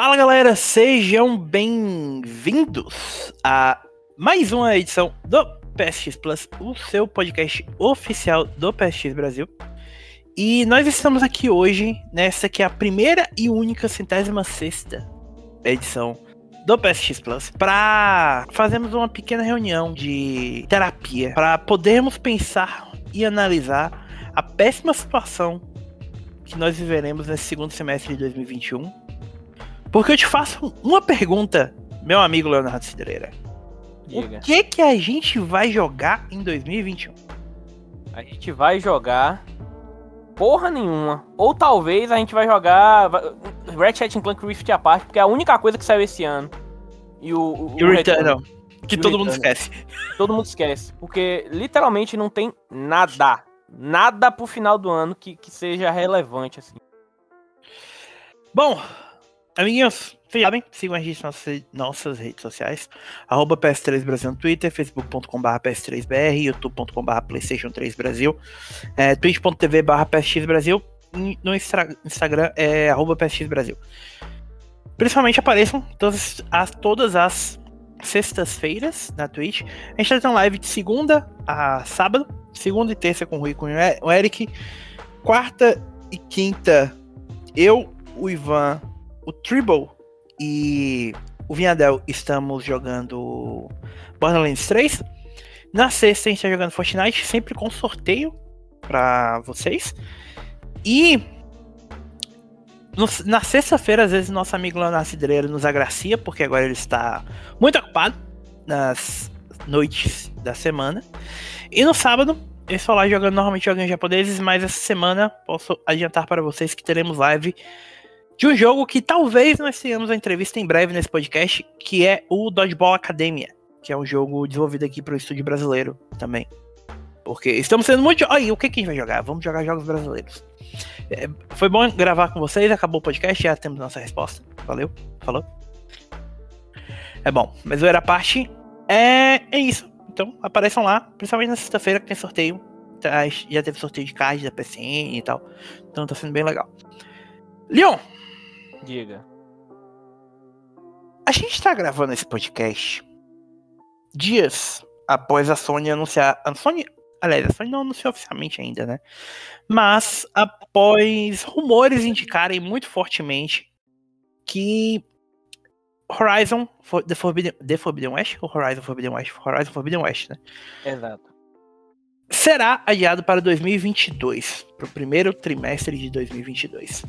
Fala galera, sejam bem-vindos a mais uma edição do PSX Plus, o seu podcast oficial do PSX Brasil. E nós estamos aqui hoje, nessa que é a primeira e única centésima sexta edição do PSX Plus, para fazermos uma pequena reunião de terapia, para podermos pensar e analisar a péssima situação que nós viveremos nesse segundo semestre de 2021. Porque eu te faço uma pergunta, meu amigo Leonardo Cidreira. Diga. O que que a gente vai jogar em 2021? A gente vai jogar porra nenhuma. Ou talvez a gente vai jogar Ratchet Clank Rift à parte, porque é a única coisa que saiu esse ano. E o, o, E o Returnal, que E todo mundo esquece. todo mundo esquece. Porque literalmente não tem nada. Nada pro final do ano que, que seja relevante, assim. Bom, amiguinhos, vocês sabem, sigam a gente nas nossas, redes sociais. Arroba PS3 Brasil no Twitter, facebook.com.br PS3BR, youtube.com.br Playstation 3 Brasil, é, twitch.tv barra no Instagram é arroba PSX Brasil. Principalmente apareçam todas as, todas as sextas-feiras na Twitch. A gente tá tendo live de segunda a sábado, segunda e terça com o Rui com o Eric, quarta e quinta eu, o Ivan, o Tribble e o Vinhadel estamos jogando Borderlands 3. Na sexta a gente tá jogando Fortnite, sempre com sorteio pra vocês. E no- na sexta-feira, às vezes, nosso amigo Leonardo Cidreiro nos agracia, porque agora ele está muito ocupado nas noites da semana. E no sábado, eu estou lá jogando normalmente joguinhos japoneses, mas essa semana posso adiantar para vocês que teremos live de um jogo que talvez nós tenhamos a entrevista em breve nesse podcast, que é o Dodgeball Academia, que é um jogo desenvolvido aqui para o estúdio brasileiro também. Porque estamos sendo muito. Olha, o que, que a gente vai jogar? Vamos jogar jogos brasileiros. É, foi bom gravar com vocês, acabou o podcast, já temos nossa resposta. Valeu, falou. É bom, mas o era parte é, é isso. Então apareçam lá, principalmente na sexta-feira que tem sorteio. Tá, Já teve sorteio de card da PCN e tal. Então tá sendo bem legal. Leon, Diga. a gente tá gravando esse podcast dias após a Sony anunciar. A Sony. Aliás, a Sony não anunciou oficialmente ainda, né? Mas após rumores indicarem muito fortemente que Horizon For- The Forbidden, The Forbidden West ou Horizon Forbidden West? Horizon Forbidden West, né? Exato. será adiado para 2022, para o primeiro trimestre de 2022.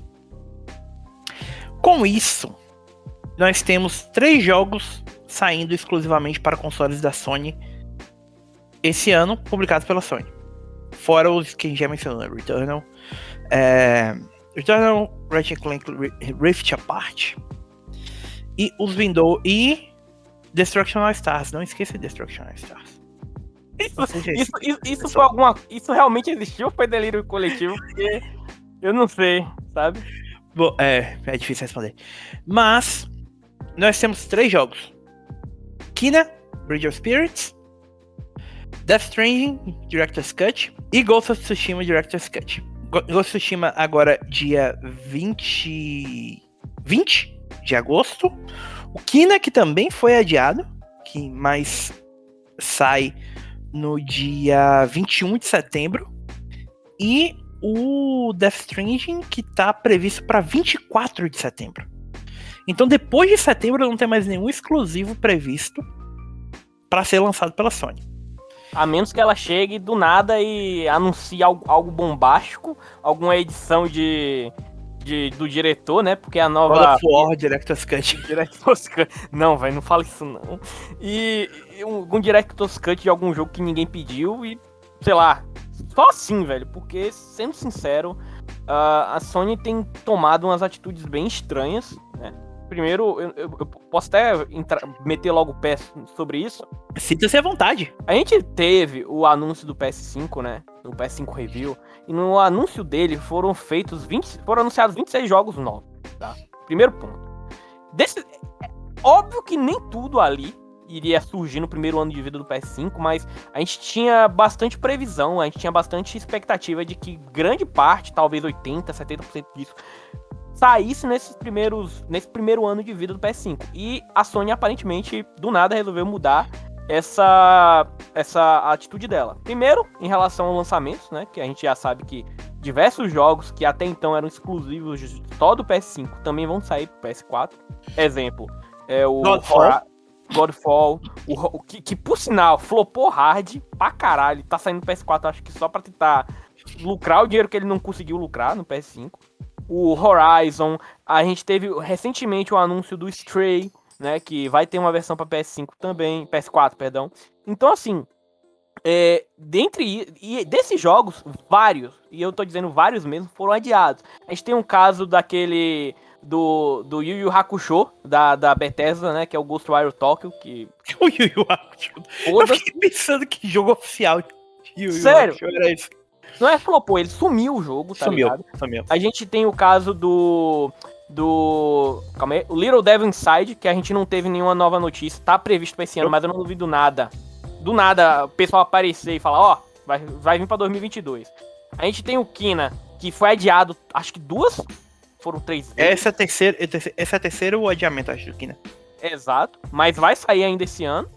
Com isso, nós temos três jogos saindo exclusivamente para consoles da Sony esse ano, publicados pela Sony. Fora os que a gente já mencionou, Returnal, é, Returnal, Ratchet Clank Ri- Rift Apart e os Windows e Destruction All Stars. Não esqueça de Destruction All Stars. Isso, seja, isso, isso, isso foi alguma. Isso realmente existiu ou foi delírio coletivo? Porque eu não sei, sabe? Bom, é, é difícil responder. Mas nós temos três jogos: Kina, Bridge of Spirits, Death Stranding, Director's Cut e Ghost of Tsushima Director's Cut. Ghost of Tsushima agora dia 20 20 de agosto. O Kina que também foi adiado, que mais sai no dia 21 de setembro. E o Death Stranding que tá previsto para 24 de setembro. Então depois de setembro não tem mais nenhum exclusivo previsto para ser lançado pela Sony. A menos que ela chegue do nada e anuncie algo, algo bombástico, alguma edição de, de- do diretor, né? Porque a God nova. of War Director's Cut. Director's Cut. Não, velho, não fala isso não. E, e um, um Director's Cut de algum jogo que ninguém pediu e, sei lá, só assim, velho. Porque, sendo sincero, a Sony tem tomado umas atitudes bem estranhas, né? Primeiro, eu, eu- eu posso até entrar- meter logo o pé sobre isso. Sinta-se à vontade. A gente teve o anúncio do PS5, né? Do PS5 Review. E no anúncio dele foram feitos 20. Foram anunciados 26 jogos novos. Tá? Primeiro ponto. Desse, é óbvio que nem tudo ali iria surgir no primeiro ano de vida do PS5, mas a gente tinha bastante previsão, a gente tinha bastante expectativa de que grande parte, talvez 80, 70% disso, saísse nesses primeiros, nesse primeiro ano de vida do PS5. E a Sony aparentemente do nada resolveu mudar essa essa atitude dela. Primeiro, em relação ao lançamento, né, que a gente já sabe que diversos jogos que até então eram exclusivos só do PS5 também vão sair pro PS4. Exemplo, é o Godfall. Godfall, o, o que, que, por sinal flopou hard pra caralho, tá saindo no PS4 acho que só pra tentar lucrar o dinheiro que ele não conseguiu lucrar no PS5. O Horizon, a gente teve recentemente o anúncio do Stray, né, que vai ter uma versão para PS5 também, PS4, perdão. Então assim, é, dentre e desses jogos, vários, e eu tô dizendo vários mesmo, foram adiados. A gente tem um caso daquele do, do Yu Yu Hakusho, da, da Bethesda, né, que é o Ghostwire Tokyo, que... O Yu Yu Hakusho. Eu fiquei pensando que jogo oficial Yu Yu Sério? Hakusho era isso. Não é flopou, ele sumiu o jogo, tá sumiu, ligado? Sumiu. A gente tem o caso do do. Calma aí. O Little Devil Inside, que a gente não teve nenhuma nova notícia. Tá previsto pra esse ano, mas eu não duvido nada. Do nada, o pessoal aparecer e falar: Ó, oh, vai, vai vir pra 2022. A gente tem o Kina, que foi adiado, acho que duas. Foram três vezes. Essa é a terceira, esse é o terceiro adiamento, acho, do Kina. Exato. Mas vai sair ainda esse ano.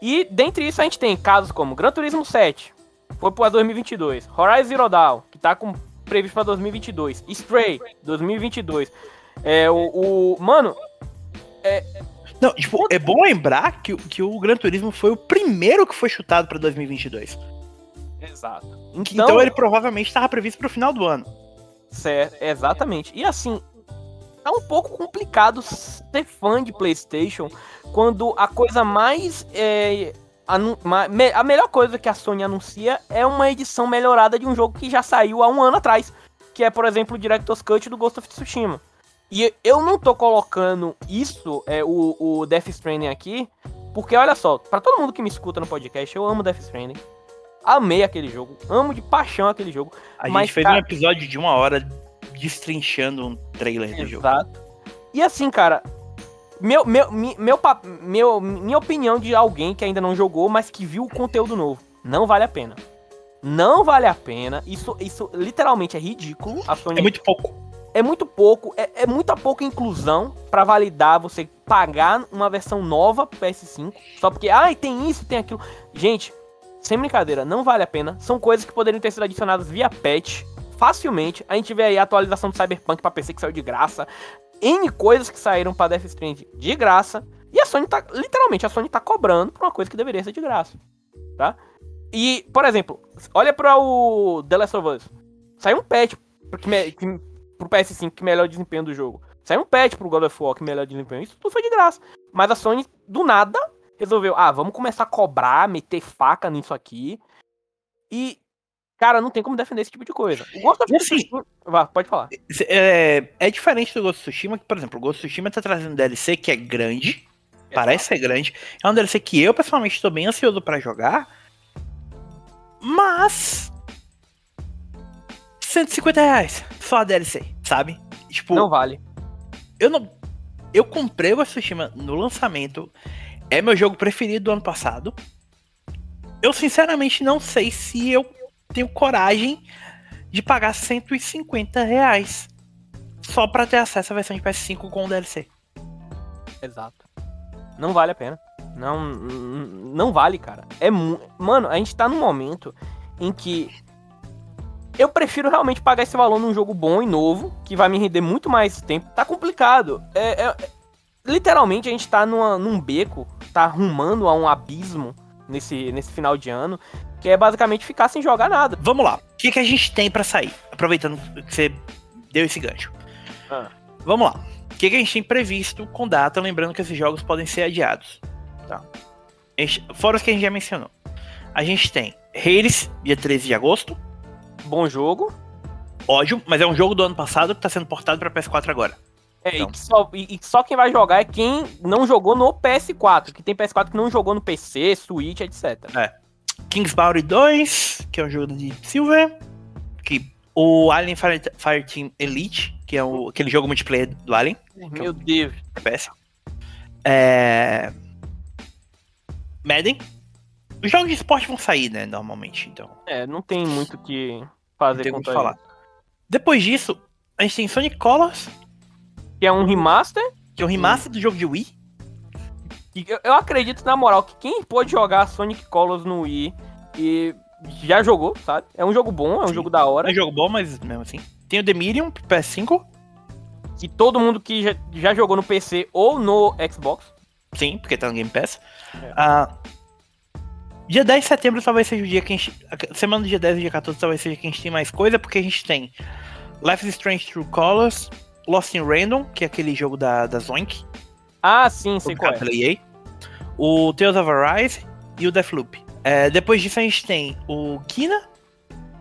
E dentre isso a gente tem casos como Gran Turismo 7, foi para 2022. Horizon Zero Dawn, que tá com previsto para 2022. Stray, 2022. É, o, o mano, é, não, tipo, é bom lembrar que, que o Gran Turismo foi o primeiro que foi chutado para 2022. Exato. Então, então ele provavelmente estava previsto para o final do ano. Certo, exatamente. E assim, é um pouco complicado ser fã de PlayStation quando a coisa mais é, a melhor coisa que a Sony anuncia é uma edição melhorada de um jogo que já saiu há um ano atrás, que é, por exemplo, o Director's Cut do Ghost of Tsushima. E eu não tô colocando isso, é, o, o Death Stranding aqui, porque olha só, para todo mundo que me escuta no podcast, eu amo Death Stranding. Amei aquele jogo, amo de paixão aquele jogo. A mas, gente fez cara... um episódio de uma hora destrinchando um trailer do jogo. Exato. E assim, cara, meu, meu, meu, meu, minha opinião de alguém que ainda não jogou, mas que viu o conteúdo novo. Não vale a pena. Não vale a pena. Isso, isso literalmente é ridículo. A Sony... É muito pouco. É muito pouco. É, é muita pouca inclusão para validar você pagar uma versão nova PS5. Só porque, ai, ah, tem isso, tem aquilo. Gente, sem brincadeira, não vale a pena. São coisas que poderiam ter sido adicionadas via patch facilmente. A gente vê aí a atualização do Cyberpunk para PC que saiu de graça. N coisas que saíram para Death Stranding de graça. E a Sony tá, literalmente, a Sony tá cobrando por uma coisa que deveria ser de graça. Tá? E, por exemplo, olha para o The Last of Us. Saiu um patch que, que, pro PS5 que melhor desempenho do jogo. Saiu um patch pro God of War que melhor desempenho. Isso tudo foi de graça. Mas a Sony, do nada, resolveu, ah, vamos começar a cobrar, meter faca nisso aqui. E Cara, não tem como defender esse tipo de coisa. O Ghost of assim, Tsushima. Vá, pode falar. É, é diferente do Ghost of Tsushima, que, por exemplo, o Ghost of Tsushima tá trazendo um DLC que é grande. É parece ser grande. É um DLC que eu, pessoalmente, estou bem ansioso para jogar. Mas. 150 reais. Só a DLC, sabe? Tipo. Não vale. Eu não. Eu comprei o Ghost of Tsushima no lançamento. É meu jogo preferido do ano passado. Eu sinceramente não sei se eu tenho coragem de pagar 150 reais só para ter acesso à versão de PS5 com o DLC. Exato. Não vale a pena. Não, não vale, cara. É mano, a gente tá num momento em que eu prefiro realmente pagar esse valor num jogo bom e novo, que vai me render muito mais tempo. Tá complicado. É, é, literalmente a gente tá numa, num beco, tá arrumando a um abismo nesse, nesse final de ano, que é basicamente ficar sem jogar nada. Vamos lá. O que, que a gente tem para sair? Aproveitando que você deu esse gancho. Ah. Vamos lá. O que, que a gente tem previsto com data? Lembrando que esses jogos podem ser adiados. Tá? Fora os que a gente já mencionou. A gente tem Hades, dia 13 de agosto. Bom jogo. Ódio, mas é um jogo do ano passado que tá sendo portado para PS4 agora. É, então. e, só, e, e, só, quem vai jogar é quem não jogou no PS4, que tem PS4 que não jogou no PC, Switch, etc. É. Kingsbury 2, que é um jogo de Silver, que o Alien Fire, Fireteam Elite, que é o, aquele jogo multiplayer do Alien. Meu é Deus. FPS. É... Madden. Os jogos de esporte vão sair, né, normalmente, então. É, não tem muito o que fazer com falar. Depois disso, a gente tem Sonic Colors, Que é um remaster. Que é um remaster do jogo de Wii. E eu, eu acredito, na moral, que quem pode jogar Sonic Colors no Wii e já jogou, sabe? É um jogo bom, é um Sim. jogo da hora. É um jogo bom, mas mesmo assim. Tem o The Medium, PS5. Que todo mundo que já, já jogou no PC ou no Xbox. Sim, porque tá no Game Pass. É. Ah, dia 10 de setembro talvez seja o dia que a gente. a Semana do dia 10 e dia 14 talvez seja que a gente tem mais coisa, porque a gente tem Life is Strange True Colors, Lost in Random, que é aquele jogo da, da Zoink, Ah, sim, sei qual é. EA, o Tales of Arise e o Deathloop. É, depois disso a gente tem o Kina,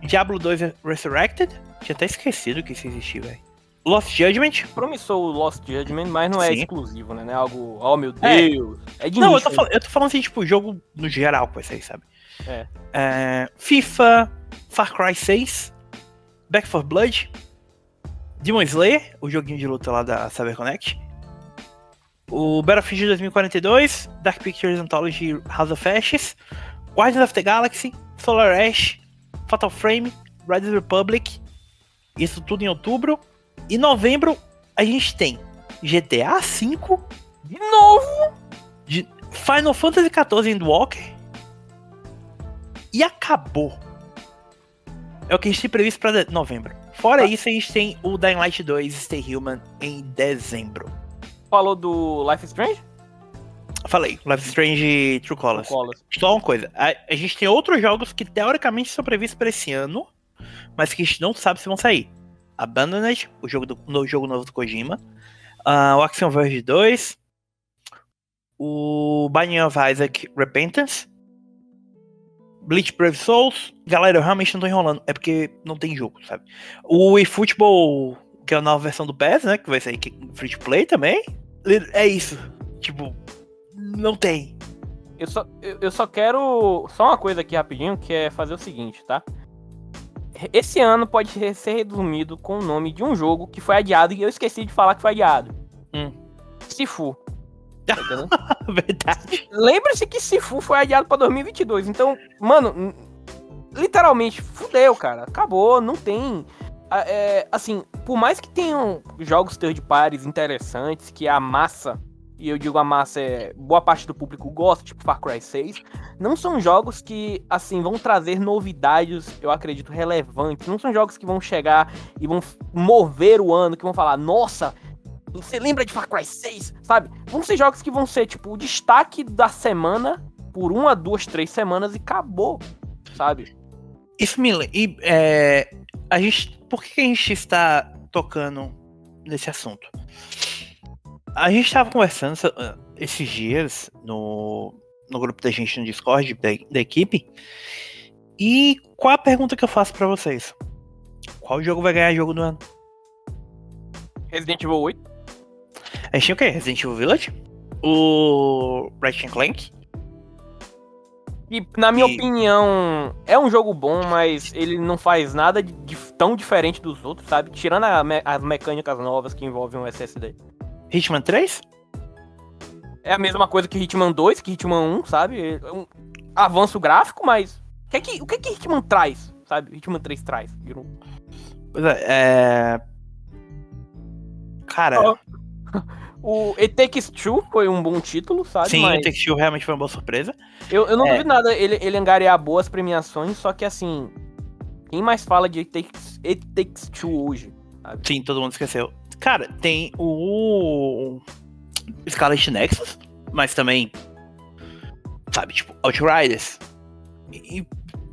Diablo 2 Resurrected, tinha até esquecido que isso existia, velho. Lost Judgment. Promissou o Lost Judgment, mas não é Sim. exclusivo, né? Não é algo, oh meu É. Deus. É, de Não, eu tô, falando, eu tô falando assim, tipo, jogo no geral, com esse aí, sabe? É. É, FIFA, Far Cry 6, Back 4 Blood, Demon Slayer, o joguinho de luta lá da CyberConnect, o Battlefield 2042, Dark Pictures Anthology House of Ashes, Guardians of the Galaxy, Solar Ash, Fatal Frame, Riders Republic, isso tudo em outubro. E novembro a gente tem GTA V, De novo! Final Fantasy XIV Endwalker e acabou. É o que a gente tem previsto de- novembro. Fora Tá. isso, a gente tem o Dying Light 2 Stay Human em dezembro. Falou do Life is Strange? Falei, Life is Strange True Colors. Colors. Só uma coisa, a, a gente tem outros jogos que teoricamente são previstos para esse ano, mas que a gente não sabe se vão sair. Abandoned, o jogo, do, no jogo novo do Kojima, ah, o Action Verge 2, o Binding of Isaac Repentance, Bleach Brave Souls. Galera, eu realmente não tô enrolando, é porque não tem jogo, sabe? O eFootball, que é a nova versão do PES, né, que vai sair free to play também. É isso, tipo, não tem. Eu só, eu, só quero. Só uma coisa aqui rapidinho, que é fazer o seguinte, tá? Esse ano pode ser- ser resumido com o nome de um jogo que foi adiado e eu esqueci de falar que foi adiado. Hum. Sifu. Verdade. Lembre-se que Sifu foi adiado pra 2022. Então, mano, literalmente, fudeu, cara. Acabou, não tem. é, assim, por mais que tenham jogos third parties interessantes, que a massa, e eu digo a massa é boa parte do público gosta, tipo Far Cry 6, não são jogos que, assim, vão trazer novidades, eu acredito, relevantes. Não são jogos que vão chegar e vão mover o ano, que vão falar, nossa, você lembra de Far Cry 6? Sabe? Vão ser jogos que vão ser, tipo, o destaque da semana por uma, duas, três semanas e acabou, sabe? Isso me lembra. E, é, a gente, por que a gente está tocando nesse assunto? A gente estava conversando ah, esses dias no, no grupo da gente no Discord da, da equipe. E qual a pergunta que eu faço pra vocês? Qual jogo vai ganhar jogo do ano? Resident Evil 8. A gente tinha o quê? Resident Evil Village? O Ratchet Clank? E, na minha E- opinião, é um jogo bom, mas ele não faz nada de, de tão diferente dos outros, sabe? Tirando a me- as mecânicas novas que envolvem o SSD. Hitman 3? É a mesma coisa que Hitman 2, que Hitman 1, sabe? É um avanço gráfico, mas o que, é que, o que, é que Hitman traz, sabe? Hitman 3 traz. Viram? Pois é. é... Cara, Ó, O It Takes Two foi um bom título, sabe? sim, Mas o Take Two realmente foi uma boa surpresa. eu, eu não É. duvido nada ele, ele angariar boas premiações, só que assim, quem mais fala de It Takes, It Takes Two hoje? Sim, todo mundo esqueceu. Cara, tem o Scarlet Nexus, mas também, sabe, tipo, Outriders. E e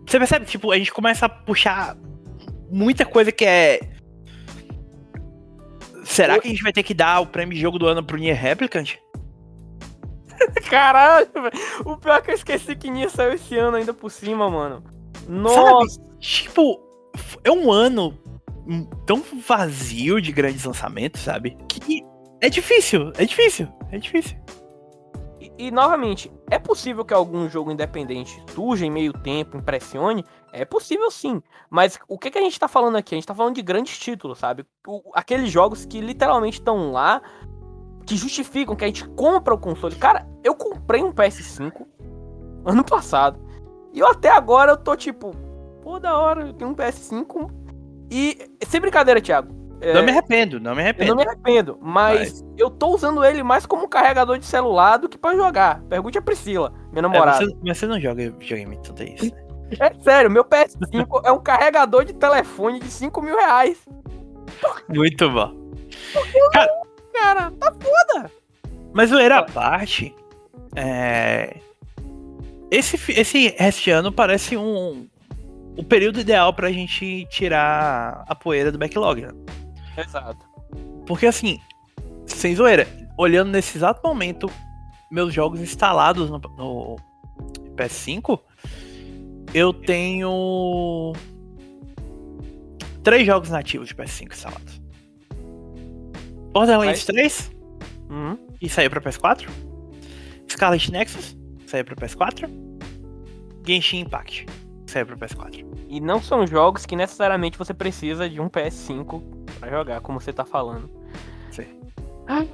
você percebe, tipo, a gente começa a puxar muita coisa que é. Será Eu- que a gente vai ter que dar o prêmio de jogo do ano pro Nier Replicant? Caralho, velho. O pior é que eu esqueci que Nier saiu esse ano ainda por cima, mano. Nossa, Tipo, é um ano tão vazio de grandes lançamentos, sabe? Que é difícil, é difícil, é difícil. E, e, novamente, é possível que algum jogo independente surja em meio tempo, impressione? É possível sim. Mas o que, que a gente tá falando aqui? A gente tá falando de grandes títulos, sabe? O- aqueles jogos que literalmente estão lá, que justificam que a gente compra o console. Cara, eu comprei um PS5 ano passado. E eu até agora eu tô tipo, pô, da hora, eu tenho um PS5. E, sem brincadeira, Thiago. não me arrependo, não me arrependo. Eu não me arrependo, mas, mas, eu tô usando ele mais como carregador de celular do que pra jogar. Pergunte a Priscila, minha namorada. É, você, mas você não joga videogame tudo isso, né? É sério, meu PS5 é um carregador de telefone de 5 mil reais. Muito bom. Cara, cara, tá foda. Mas o era parte, é... esse, esse, esse ano parece um, o período ideal pra gente tirar a poeira do backlog, né? Exato. Porque assim, sem zoeira, olhando nesse exato momento, meus jogos instalados no, no PS5, eu tenho três jogos nativos de PS5 instalados. Borderlands 3, uhum. e saiu pra PS4. Scarlet Nexus, saiu pra PS4. Genshin Impact, saiu pra PS4. E não são jogos que necessariamente você precisa de um PS5 para jogar, como você tá falando. Sim. Ai,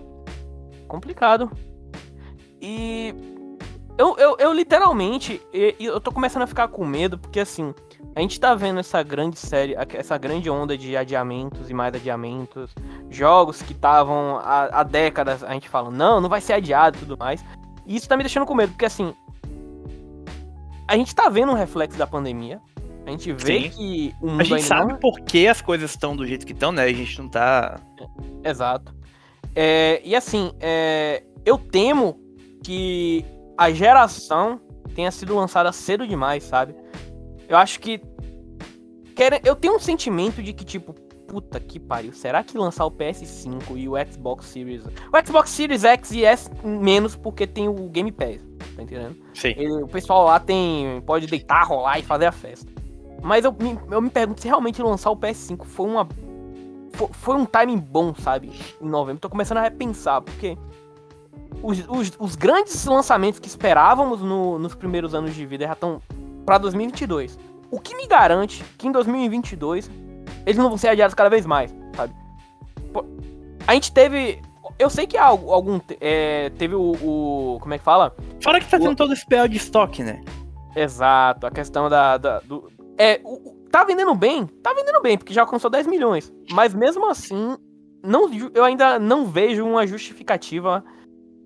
complicado. E eu, eu, eu literalmente, eu, eu tô começando a ficar com medo, porque assim, a gente tá vendo essa grande série, essa grande onda de adiamentos e mais adiamentos, jogos que estavam há, há décadas, a gente fala, não, não vai ser adiado e tudo mais. E isso tá me deixando com medo, porque assim, a gente tá vendo um reflexo da pandemia, a gente vê Sim. que o mundo A gente sabe não... por que as coisas estão do jeito que estão, né? A gente não tá. Exato. É, e assim, é, eu temo que a geração tenha sido lançada cedo demais, sabe? Eu acho que. Eu tenho um sentimento de que, tipo, puta que pariu, será que lançar o PS5 e o Xbox Series. O Xbox Series X e S menos porque tem o Game Pass, tá entendendo? Sim. Ele, o pessoal lá tem. pode deitar, rolar e fazer a festa. Mas eu me, eu me pergunto se realmente lançar o PS5 foi uma. Foi, foi um timing bom, sabe? Em novembro. Tô começando a repensar, porque. Os, os, os grandes lançamentos que esperávamos no, nos primeiros anos de vida já estão para 2022. O que me garante que em 2022 eles não vão ser adiados cada vez mais, sabe? A gente teve. Eu sei que há algum. É, teve o, o, Como é que fala? Fora que tá tendo o... todo esse PL de estoque, né? Exato, a questão da, da do, é, o, tá vendendo bem? Tá vendendo bem, porque já alcançou 10 milhões. Mas mesmo assim, não, eu ainda não vejo uma justificativa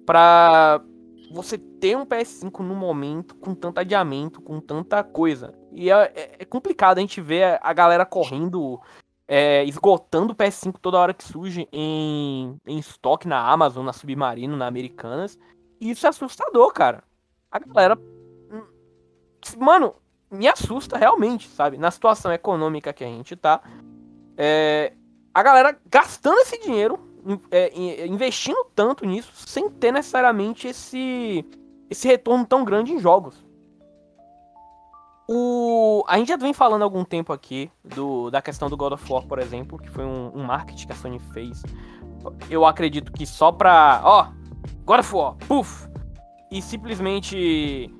para você ter um PS5 no momento com tanto adiamento, com tanta coisa. E é, é, é complicado a gente ver a galera correndo, é, esgotando o PS5 toda hora que surge em, em estoque na Amazon, na Submarino, na Americanas. E isso é assustador, cara. A galera. Hum, mano, me assusta realmente, sabe? Na situação econômica que a gente tá. É, a galera gastando esse dinheiro, é, investindo tanto nisso, sem ter necessariamente esse, esse retorno tão grande em jogos. O, a gente já vem falando há algum tempo aqui do, da questão do God of War, por exemplo, que foi um, um marketing que a Sony fez. Eu acredito que só pra. Ó, God of War, puf! E simplesmente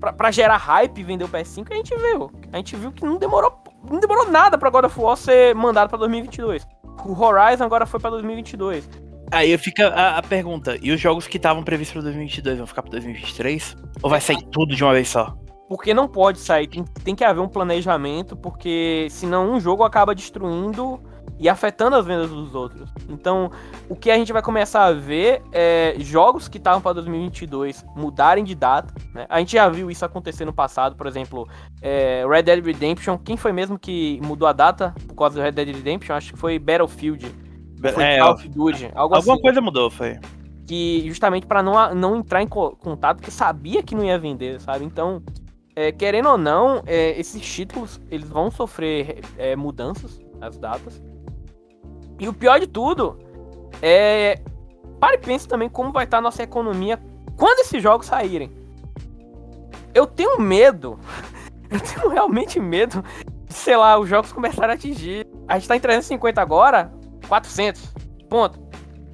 pra, pra gerar hype e vender o PS5, a gente viu. A gente viu que não demorou, não demorou nada pra God of War ser mandado pra 2022. O Horizon agora foi pra 2022. Aí fica a, a pergunta: e os jogos que estavam previstos pra 2022 vão ficar pra 2023? Ou vai sair tudo de uma vez só? Porque não pode sair, tem, tem que haver um planejamento, porque senão um jogo acaba destruindo e afetando as vendas dos outros. Então, o que a gente vai começar a ver é jogos que estavam para 2022 mudarem de data. Né? A gente já viu isso acontecer no passado, por exemplo, é, Red Dead Redemption. Quem foi mesmo que mudou a data por causa do Red Dead Redemption? Acho que foi Battlefield. Foi é, Call of Duty, algo alguma assim. coisa mudou, foi. Que justamente para não, não entrar em contato, porque sabia que não ia vender, sabe? Então, é, querendo ou não, é, esses títulos eles vão sofrer é, mudanças, as datas. E o pior de tudo é. Pare e pense também como vai estar a nossa economia quando esses jogos saírem. Eu tenho medo. Eu tenho realmente medo de, sei lá, os jogos começarem a atingir. A gente tá em 350 agora, 400. Ponto.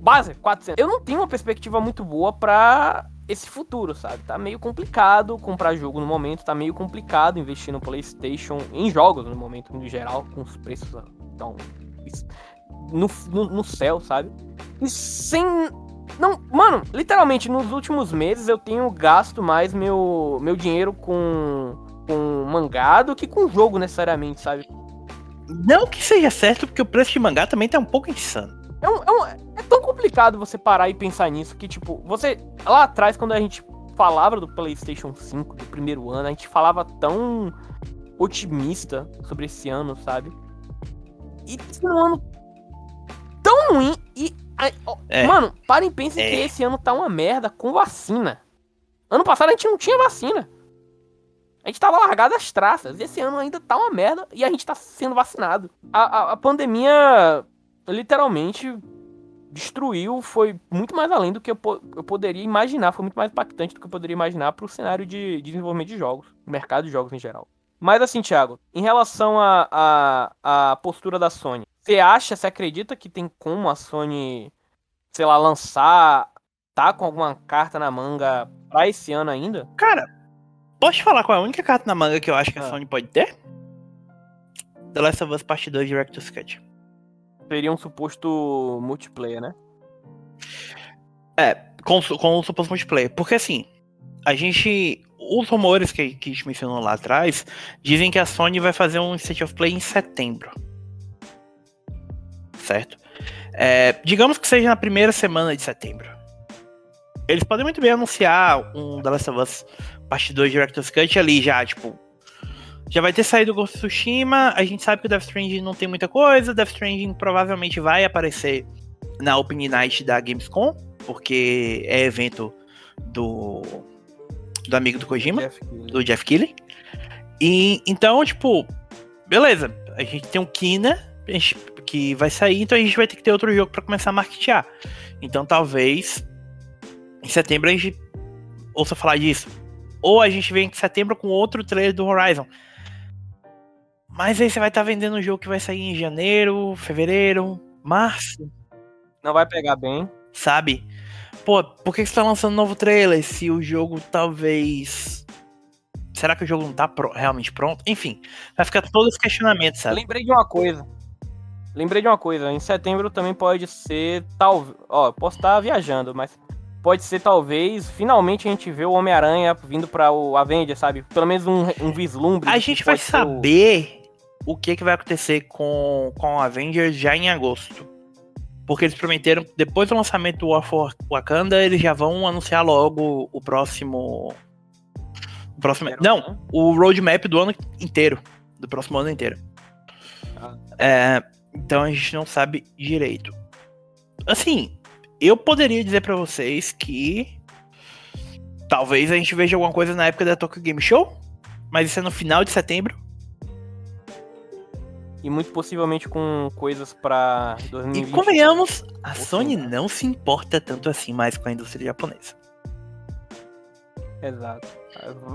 Base, 400. Eu não tenho uma perspectiva muito boa pra esse futuro, sabe? Tá meio complicado comprar jogo no momento, tá meio complicado investir no PlayStation, em jogos no momento, no geral, com os preços tão no, no, no céu, sabe? E sem. Não, mano, literalmente, nos últimos meses eu tenho gasto mais meu, meu dinheiro com, com mangá do que com jogo necessariamente, sabe? Não que seja certo, porque o preço de mangá também tá um pouco insano. É, um- é um- é tão complicado você parar e pensar nisso que, tipo, você. Lá atrás, quando a gente falava do PlayStation 5, do primeiro ano, a gente falava tão otimista sobre esse ano, sabe? E esse um ano tão ruim. E. a- É. Mano, parem e pensem É. que esse ano tá uma merda com vacina. Ano passado a gente não tinha vacina. A gente tava largado às traças. Esse ano ainda tá uma merda e a gente tá sendo vacinado. A, a, a pandemia literalmente destruiu, foi muito mais além do que eu, eu poderia imaginar, foi muito mais impactante do que eu poderia imaginar pro cenário de desenvolvimento de jogos, mercado de jogos em geral. Mas assim, Thiago, em relação à a, a, postura da Sony, você acha, você acredita que tem como a Sony, sei lá, lançar, tá com alguma carta na manga pra esse ano ainda? Cara, posso te falar qual é a única carta na manga que eu acho que a Ah. Sony pode ter? The Last of Us Part 2 Director's Cut. Seria um suposto multiplayer, né? É, com, com o suposto multiplayer. Porque assim, a gente. Os rumores que, que a gente mencionou lá atrás dizem que a Sony vai fazer um State of Play em setembro. Certo? É, digamos que seja na primeira semana de setembro. Eles podem muito bem anunciar um The Last of Us Parte 2 Director's Cut ali já, tipo. Já vai ter saído o Ghost of Tsushima, a gente sabe que o Death Stranding não tem muita coisa, Death Stranding provavelmente vai aparecer na Open Night da Gamescom, porque é evento do, do amigo do Kojima, Jeff do Jeff Keighley. E então, tipo, beleza, a gente tem um Kina que vai sair, então a gente vai ter que ter outro jogo pra começar a marketear. Então talvez em setembro a gente ouça falar disso. Ou a gente vem em setembro com outro trailer do Horizon. Mas aí você vai estar vendendo um jogo que vai sair em janeiro, fevereiro, março Não vai pegar bem. sabe? Pô, por que você tá lançando um novo trailer se o jogo talvez. Será que o jogo não tá pro- realmente pronto? Enfim, vai ficar todo esse questionamento, sabe? Lembrei de uma coisa. Lembrei de uma coisa. Em setembro também pode ser tal, ó, posso estar viajando, mas pode ser talvez finalmente a gente vê o Homem-Aranha vindo para o Avenger, sabe? Pelo menos um, um vislumbre. A gente vai ser o- saber o que, que vai acontecer com, com o Avengers já em agosto. Porque eles prometeram, depois do lançamento do War for Wakanda, eles já vão anunciar logo o próximo. O próximo. Não, o roadmap do ano inteiro. Do próximo ano inteiro. Ah. É, então a gente não sabe direito. Assim, eu poderia dizer pra vocês que talvez a gente veja alguma coisa na época da Tokyo Game Show, mas isso é no final de setembro. E muito possivelmente com coisas pra E 2020. convenhamos, a Sony não se importa tanto assim mais com a indústria japonesa. Exato.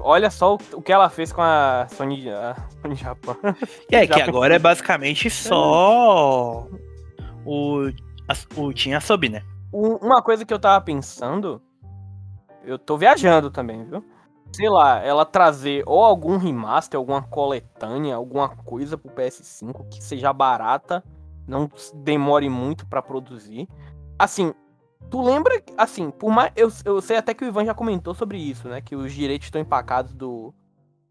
Olha só o, o que ela fez com a Sony, a Sony Japão. E é que agora é basicamente só o, a- o Team Asobi, né? Um- Uma coisa que eu tava pensando, eu tô viajando também, viu? Sei lá, ela trazer ou algum remaster, alguma coletânea, alguma coisa pro PS5 que seja barata, não demore muito pra produzir. Assim, tu lembra, assim, por mais eu, eu sei até que o Ivan já comentou sobre isso, né, que os direitos estão empacados do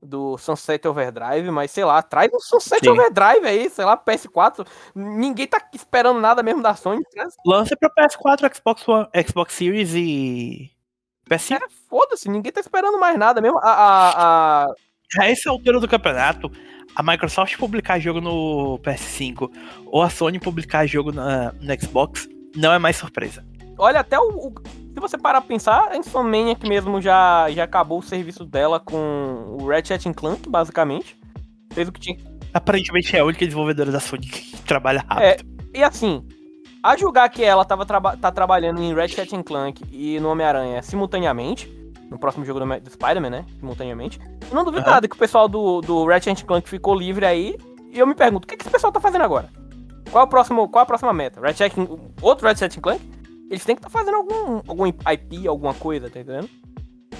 do Sunset Overdrive, mas sei lá, traz um Sunset Sim. Overdrive aí, sei lá, PS4. Ninguém tá esperando nada mesmo da Sony. traz Lança pra PS4, Xbox One, Xbox Series e PS5. Cara, foda-se, ninguém tá esperando mais nada mesmo. A, a, a- A essa altura do campeonato, a Microsoft publicar jogo no PS5 ou a Sony publicar jogo na, no Xbox não é mais surpresa. Olha, até o, o- Se você parar pra pensar, a Insomniac mesmo já, já acabou o serviço dela com o Ratchet Clank, basicamente. Fez o que tinha. Aparentemente é a única desenvolvedora da Sony que trabalha É. rápido. E assim, a julgar que ela tava traba- tá trabalhando em Ratchet Clank e no Homem-Aranha simultaneamente, no próximo jogo do, do Spider-Man, né? Simultaneamente. Eu não duvido Aham. nada que o pessoal do, do Ratchet Clank ficou livre aí. E eu me pergunto, o que, que esse pessoal tá fazendo agora? Qual, é o próximo, qual é a próxima meta? Ratchet, outro Ratchet Clank? Eles têm que estar fazendo algum, algum IP, alguma coisa, tá entendendo?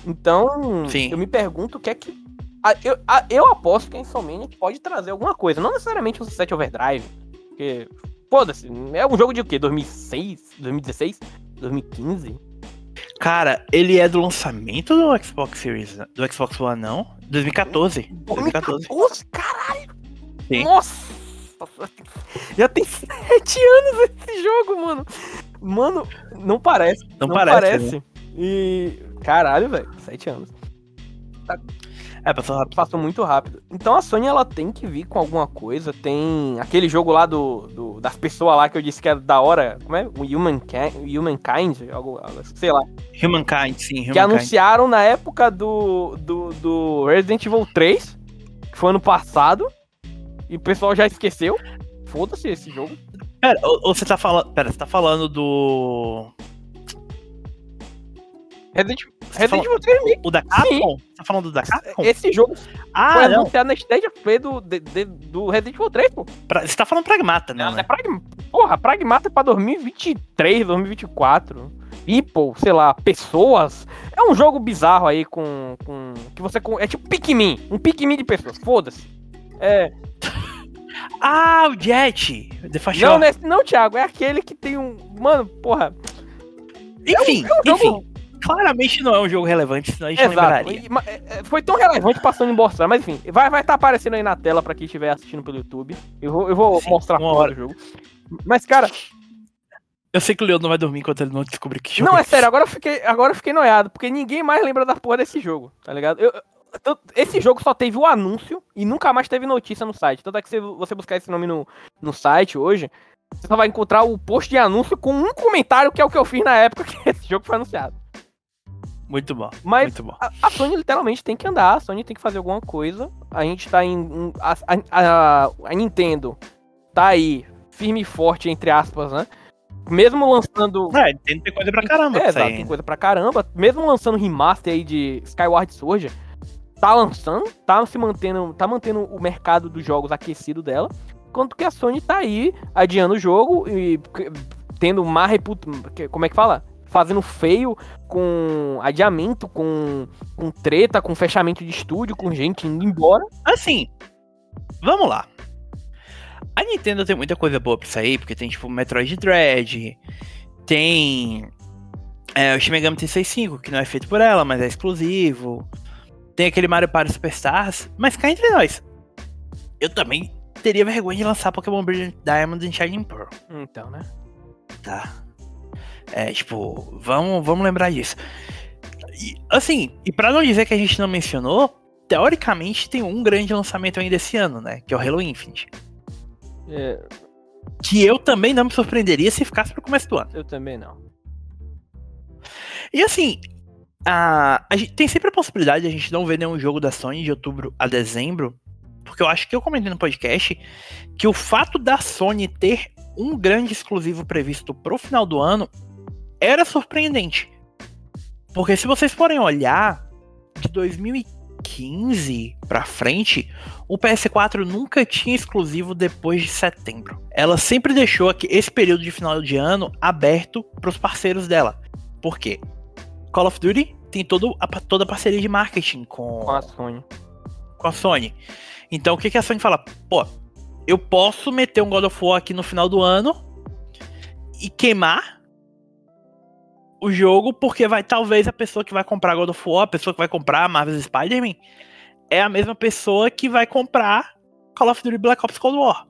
Então, Sim. eu me pergunto o que é que. a- eu, a- eu aposto que a Insomniac pode trazer alguma coisa. Não necessariamente um Sunset Overdrive. Porque, foda-se, é um jogo de o quê? 2006? 2016? 2015? Cara, ele é do lançamento do Xbox Series, do Xbox One, não? 2014. 2014. 2014? Caralho! Sim. Nossa! Já tem sete anos esse jogo, mano. Mano, não parece. Não Não, parece, parece. E. Caralho, velho. Sete anos. É, passou rápido. Passou muito rápido. Então a Sony ela tem que vir com alguma coisa. Tem aquele jogo lá do, do- das pessoas lá que eu disse que era da hora. Como é? O Humankind, Humankind algo, algo assim, sei lá. Humankind, sim, Que Humankind. anunciaram na época do, do, do Resident Evil 3, que foi ano passado. E o pessoal já esqueceu. Foda-se esse jogo. Pera, ou, ou você tá falando. Pera, você tá falando do. Resident, Você Resident Evil 3 Remake. O da Capcom? Você tá falando do da Capcom? Esse jogo Ah, foi não. anunciado na Stage of Play do, de- de- do Resident Evil 3, pô. Pra- você tá falando Pragmata, não, É né? pragma... Porra, Pragmata é pra 2023, 2024. People, sei lá, pessoas. É um jogo bizarro aí com. com que você. com- É tipo Pikmin. Um Pikmin de pessoas. Foda-se. É. Ah, o Jet! The Não, Fashion. não, é não, Thiago. É aquele que tem um. Mano, porra. Enfim, É um jogo- enfim. Claramente não é um jogo relevante, senão a gente não Exato. E- é- é, Foi tão relevante passando em mostrar. Mas enfim, vai estar aparecendo aí na tela pra quem estiver assistindo pelo YouTube. Eu vou, eu vou Sim, mostrar uma fora hora. o jogo. Mas, cara, Eu sei que o Leon não vai dormir enquanto ele não descobrir que jogo Não, é esse. sério, agora eu fiquei, agora eu fiquei noiado, porque ninguém mais lembra da porra desse jogo, tá ligado? Eu- esse jogo só teve o anúncio e nunca mais teve notícia no site. Tanto é que se você buscar esse nome no, no site hoje, você só vai encontrar o post de anúncio com um comentário, que é o que eu fiz na época que esse jogo foi anunciado. Muito bom. Mas Muito bom. a, a Sony literalmente tem que andar, a Sony tem que fazer alguma coisa. A gente tá em. a, a- a- Nintendo tá aí, firme e forte, entre aspas, né? Mesmo lançando. É, tem, tem coisa pra caramba. É, exato, tem coisa pra caramba. Mesmo lançando remaster aí de Skyward Sword, tá lançando, tá se mantendo, tá mantendo o mercado dos jogos aquecido dela. Enquanto que a Sony tá aí adiando o jogo e tendo má reputação. Como é que fala? Fazendo feio com adiamento, com, com treta, com fechamento de estúdio, com gente indo embora. Assim, vamos lá. A Nintendo tem muita coisa boa pra sair, porque tem tipo Metroid Dread, tem é, o Shin Megami Tensei 5, que não é feito por ela, mas é exclusivo. Tem aquele Mario Party Superstars, mas cá entre nós. Eu também teria vergonha de lançar Pokémon Brilliant Diamond e Shining Pearl, Então, né? tá? É, tipo, vamos, vamos lembrar disso. E, assim, e pra não dizer que a gente não mencionou, teoricamente tem um grande lançamento ainda esse ano, né? Que é o Halo Infinite. É, Que eu também não me surpreenderia se ficasse pro começo do ano. eu também não. E assim, a, gente, tem sempre a possibilidade de a gente não ver nenhum jogo da Sony de outubro a dezembro. Porque eu acho que eu comentei no podcast que o fato da Sony ter um grande exclusivo previsto pro final do ano era surpreendente. Porque se vocês forem olhar, de 2015 pra frente, o PS4 nunca tinha exclusivo depois de setembro. Ela sempre deixou aqui- esse período de final de ano aberto pros parceiros dela. Por quê? Call of Duty tem todo a, toda a parceria de marketing com, Com a Sony. com a Sony. Então o que, que a Sony fala? Pô, eu posso meter um God of War aqui no final do ano e queimar o jogo, porque vai talvez a pessoa que vai comprar God of War, a pessoa que vai comprar Marvel's Spider-Man, é a mesma pessoa que vai comprar Call of Duty Black Ops Cold War.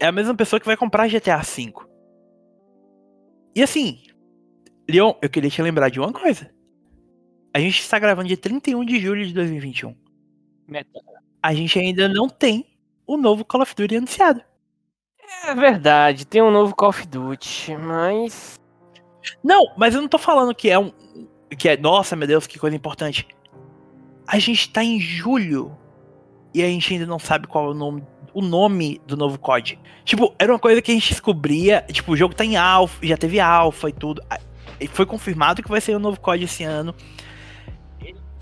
É a mesma pessoa que vai comprar GTA V. E assim, Leon, eu queria te lembrar de uma coisa. A gente está gravando dia 31 de julho de 2021 Meta. a gente ainda não tem o novo Call of Duty anunciado. É verdade, tem um novo Call of Duty, mas. Não, mas eu não tô falando que é um. Que é, nossa, meu Deus, que coisa importante. A gente tá em julho e a gente ainda não sabe qual é o nome, o nome do novo COD. Tipo, era uma coisa que a gente descobria. Tipo, o jogo tá em alfa, já teve alfa e tudo. E Foi confirmado que vai ser o novo COD esse ano.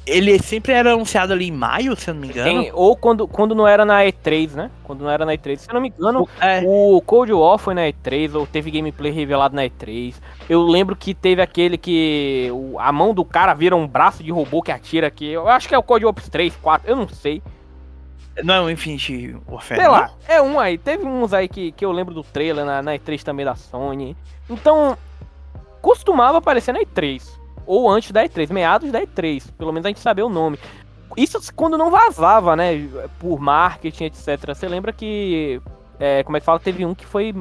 Ele sempre era anunciado ali em maio, se eu não me engano. Tem- ou quando, quando não era na E3, né? Quando não era na E3. Se eu não me engano, É, o Cold War foi na E3, ou teve gameplay revelado na E3. Eu lembro que teve aquele que a mão do cara vira um braço de robô que atira aqui. Eu acho que é o Cold Ops 3, 4, eu não sei. não é o Infinity Warfare. Sei lá, é um aí. Teve uns aí que, que eu lembro do trailer na, na E3 também da Sony. Então, costumava aparecer na E3. Ou antes da E3, meados da E3. Pelo menos a gente sabia o nome. Isso quando não vazava, né? Por marketing, etc. Você lembra que é, como é que fala? Teve um que foi.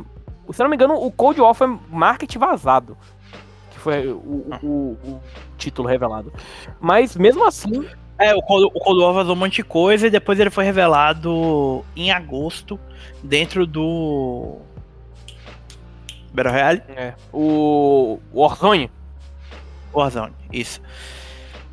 Se não me engano, o Cold War foi marketing vazado. Que foi o, o, o título revelado. Mas mesmo assim. É, o Cold, o Cold War vazou um monte de coisa e depois ele foi revelado em agosto dentro do. Battle Royale? É. O Warzone? Warzone, isso.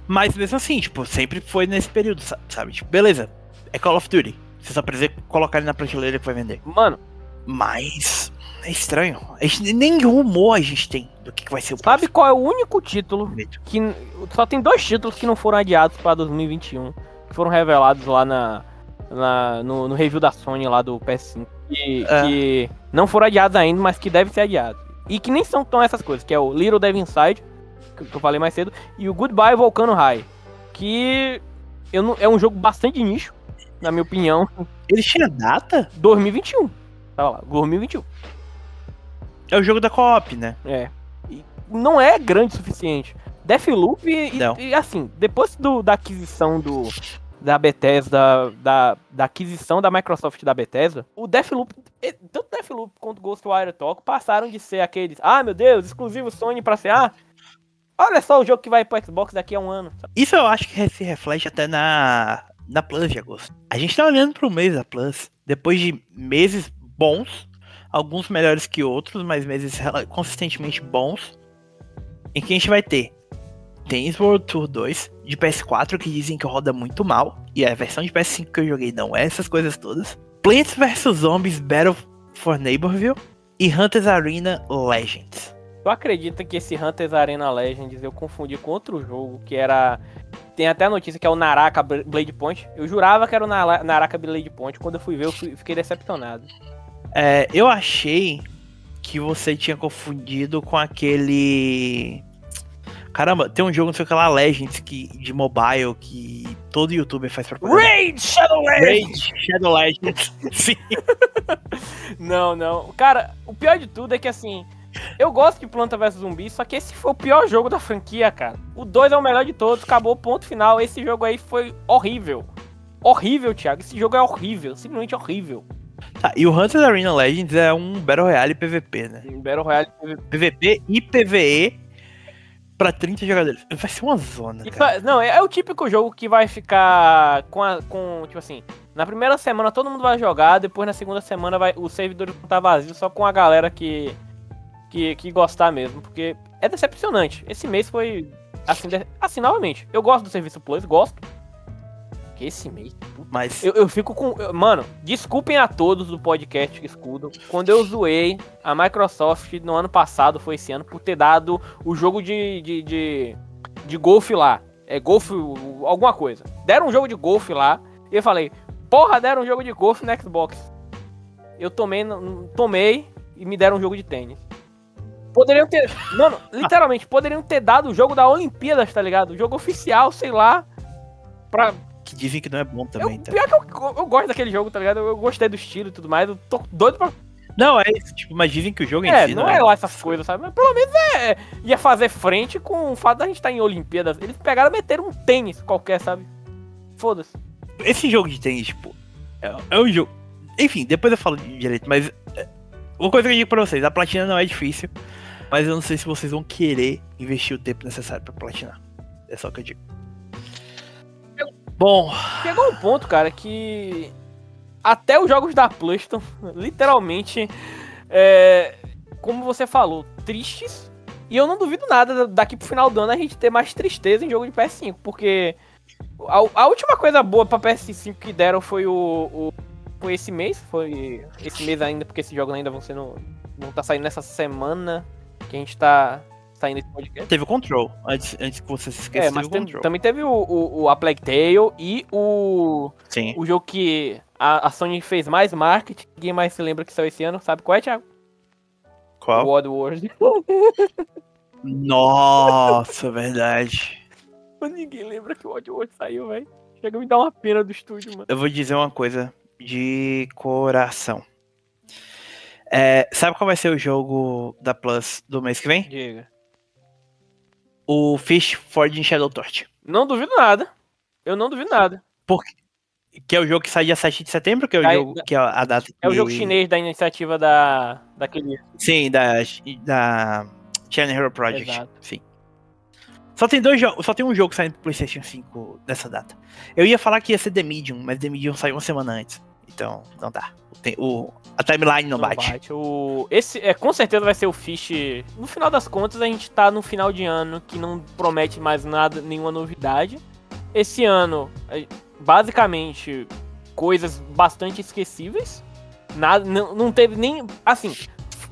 Mas mesmo assim, tipo, sempre foi nesse período, sabe? Tipo, beleza, é Call of Duty. Você só precisa colocar ele na prateleira que vai vender. Mano. Mas. É estranho. A gente, nem rumor a gente tem do que, que vai ser o Sabe próximo. qual é o único título que. Só tem dois títulos que não foram adiados para 2021. Que foram revelados lá na. na no, no, review da Sony lá do PS5. Que, é. que não foram adiados ainda, mas que devem ser adiados. E que nem são tão essas coisas, que é o Little Devil Inside, que eu falei mais cedo, e o Goodbye Volcano High. Que eu não, é um jogo bastante nicho, na minha opinião. Ele tinha data? 2021. Tava lá, 2021. É o jogo da co-op, né? É. E não é grande o suficiente. Deathloop e, e assim, depois do, da aquisição do, da Bethesda, da, da aquisição da Microsoft da Bethesda, o Deathloop, tanto Deathloop quanto Ghostwire Talk passaram de ser aqueles, ah meu Deus, exclusivo Sony pra ser, ah, Olha só o jogo que vai pro Xbox daqui a um ano. Isso eu acho que se reflete até na, na Plus de agosto. A gente tá olhando pro mês da Plus. Depois de meses bons, alguns melhores que outros, mas meses consistentemente bons, em que a gente vai ter Tennis World Tour 2 de PS4 que dizem que roda muito mal, e a versão de PS5 que eu joguei não é essas coisas todas. Plants vs Zombies Battle for Neighborville e Hunters Arena Legends. Tu acredita que esse Hunters Arena Legends eu confundi com outro jogo que era. Tem até a notícia que é o Naraka Blade Point. Eu jurava que era o Naraka Blade Point. Quando eu fui ver, eu fui, fiquei decepcionado. É, eu achei que você tinha confundido com aquele. Caramba, tem um jogo, não sei o que lá, Legends, que, de mobile, que todo youtuber faz pra Raid Shadow Legends! Raid Shadow Legends, sim. não, não. Cara, o pior de tudo é que assim eu gosto de Planta vs Zumbi, só que esse foi o pior jogo da franquia, cara. O 2 é o melhor de todos, acabou, ponto final. Esse jogo aí foi horrível. Horrível, Thiago. Esse jogo é horrível, simplesmente horrível. Tá, e o Hunter Arena Legends é um Battle Royale PVP, né? Um Battle Royale PVP. PVP e PVE pra 30 jogadores. Vai ser uma zona, cara. Não, é, é, o típico jogo que vai ficar com, a, com, tipo assim, na primeira semana todo mundo vai jogar, depois na segunda semana vai, o servidor estar vazio só com a galera que que, que gostar mesmo, porque é decepcionante. Esse mês foi assim, de... assim novamente. Eu gosto do serviço Plus, gosto. Que esse mês, mas eu, eu fico com, mano, desculpem a todos do podcast que escudam. Quando eu zoei a Microsoft no ano passado, foi esse ano, por ter dado o jogo de de, de, de golfe lá. É golfe alguma coisa. Deram um jogo de golfe lá e eu falei: "Porra, deram um jogo de golfe no Xbox". Eu tomei, tomei e me deram um jogo de tênis. Poderiam ter. Mano, literalmente, poderiam ter dado o jogo da Olimpíadas, tá ligado? O jogo oficial, sei lá. Pra. Que dizem que não é bom também, eu, tá? Pior que eu, eu, gosto daquele jogo, tá ligado? Eu, eu, gostei do estilo e tudo mais. Eu tô doido pra. Não, é isso, tipo, mas dizem que o jogo é, em si não, não é, é lá essas coisas, sabe? Mas pelo menos é. Ia fazer frente com o fato da gente estar tá em Olimpíadas. Eles pegaram e meteram um tênis qualquer, sabe? Foda-se. Esse jogo de tênis, tipo, é, é um jogo. Enfim, depois eu falo direito, mas. É, uma coisa que eu digo pra vocês, a platina não é difícil. Mas eu não sei se vocês vão querer investir o tempo necessário para platinar. É só o que eu digo. Bom. Chegou um ponto, cara, que. Até os jogos da PlayStation, literalmente. É, como você falou, tristes. E eu não duvido nada daqui pro final do ano a gente ter mais tristeza em jogo de PS5. Porque a, a última coisa boa pra PS5 que deram foi o, o. Foi esse mês. Foi esse mês ainda, porque esses jogos ainda vão ser no. Estar tá saindo nessa semana que a gente tá saindo desse podcast. Teve o Control, antes, antes que você se esqueça, é, mas tem, também teve o, o, o, A Plague Tale e o... Sim. O jogo que a, a Sony fez mais marketing, ninguém mais se lembra que saiu esse ano, sabe qual é, Thiago? Qual? World Wars. Nossa, verdade. Ninguém lembra que o World Wars saiu, velho. Chega a me dar uma pena do estúdio, mano. Eu vou dizer uma coisa de coração. É, sabe qual vai ser o jogo da Plus do mês que vem? Diga. O Fish Ford em Shadow Torch. Não duvido nada. Eu não duvido nada. Por, Que é o jogo que sai dia 7 de setembro, que é o Aí, jogo que é a data. É o que- jogo chinês da iniciativa da. daquele. Sim, da, da Channel Hero Project. Exato. Sim. Só tem dois jogos, só tem um jogo saindo pro PlayStation 5 nessa data. Eu ia falar que ia ser The Medium, mas The Medium saiu uma semana antes. Então, não dá. Tem, o, a timeline não, Não bate. O, esse é, com certeza vai ser o Fish. No final das contas, a gente tá no final de ano que não promete mais nada, nenhuma novidade. Esse ano, basicamente, coisas bastante esquecíveis. Nada, não, não teve nem. Assim,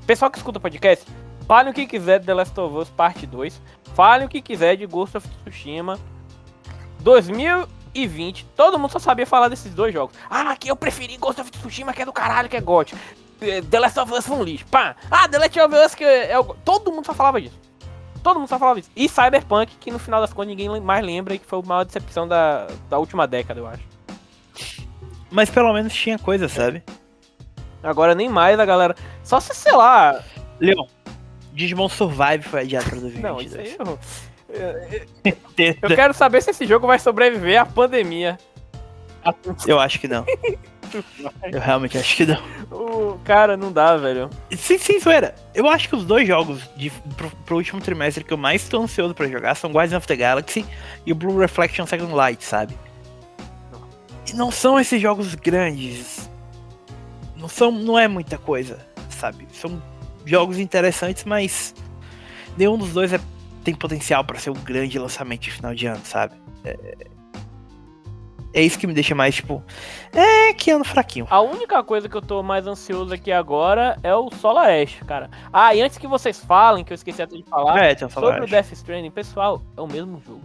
pessoal que escuta podcast, falem o que quiser de The Last of Us Parte 2. Falem o que quiser de Ghost of Tsushima. 2020, todo mundo só sabia falar desses dois jogos. Ah, que eu preferi Ghost of Tsushima, que é do caralho, que é GOT. Eh, The Last of Us foi um lixo. Pá. Ah, The Last of Us que é o... Todo mundo só falava disso. Todo mundo só falava disso. E Cyberpunk, que no final das contas ninguém mais lembra e que foi a maior decepção da, da última década, eu acho. Mas pelo menos tinha coisa, sabe? Agora nem mais a galera. Só se, sei lá. Leon, Digimon Survive foi adiado pra 2022. Não, isso aí. Eu, eu quero saber se esse jogo vai sobreviver à pandemia. Eu acho que não. Eu realmente acho que não. O cara não dá, velho. Sim, sim, zoeira. Eu acho que os dois jogos de, pro, pro último trimestre que eu mais tô ansioso pra jogar são Guardians of the Galaxy e o Blue Reflection Second Light, sabe? E não são esses jogos grandes. Não são, não é muita coisa, sabe? São jogos interessantes, mas nenhum dos dois é- tem potencial pra ser um grande lançamento de final de ano, sabe? É, é isso que me deixa mais tipo, é que ano fraquinho. A única coisa que eu tô mais ansioso aqui agora é o Solar Ash, cara. Ah, e antes que vocês falem, que eu esqueci até de falar, É, sobre o salário. Death Stranding, pessoal, é o mesmo jogo.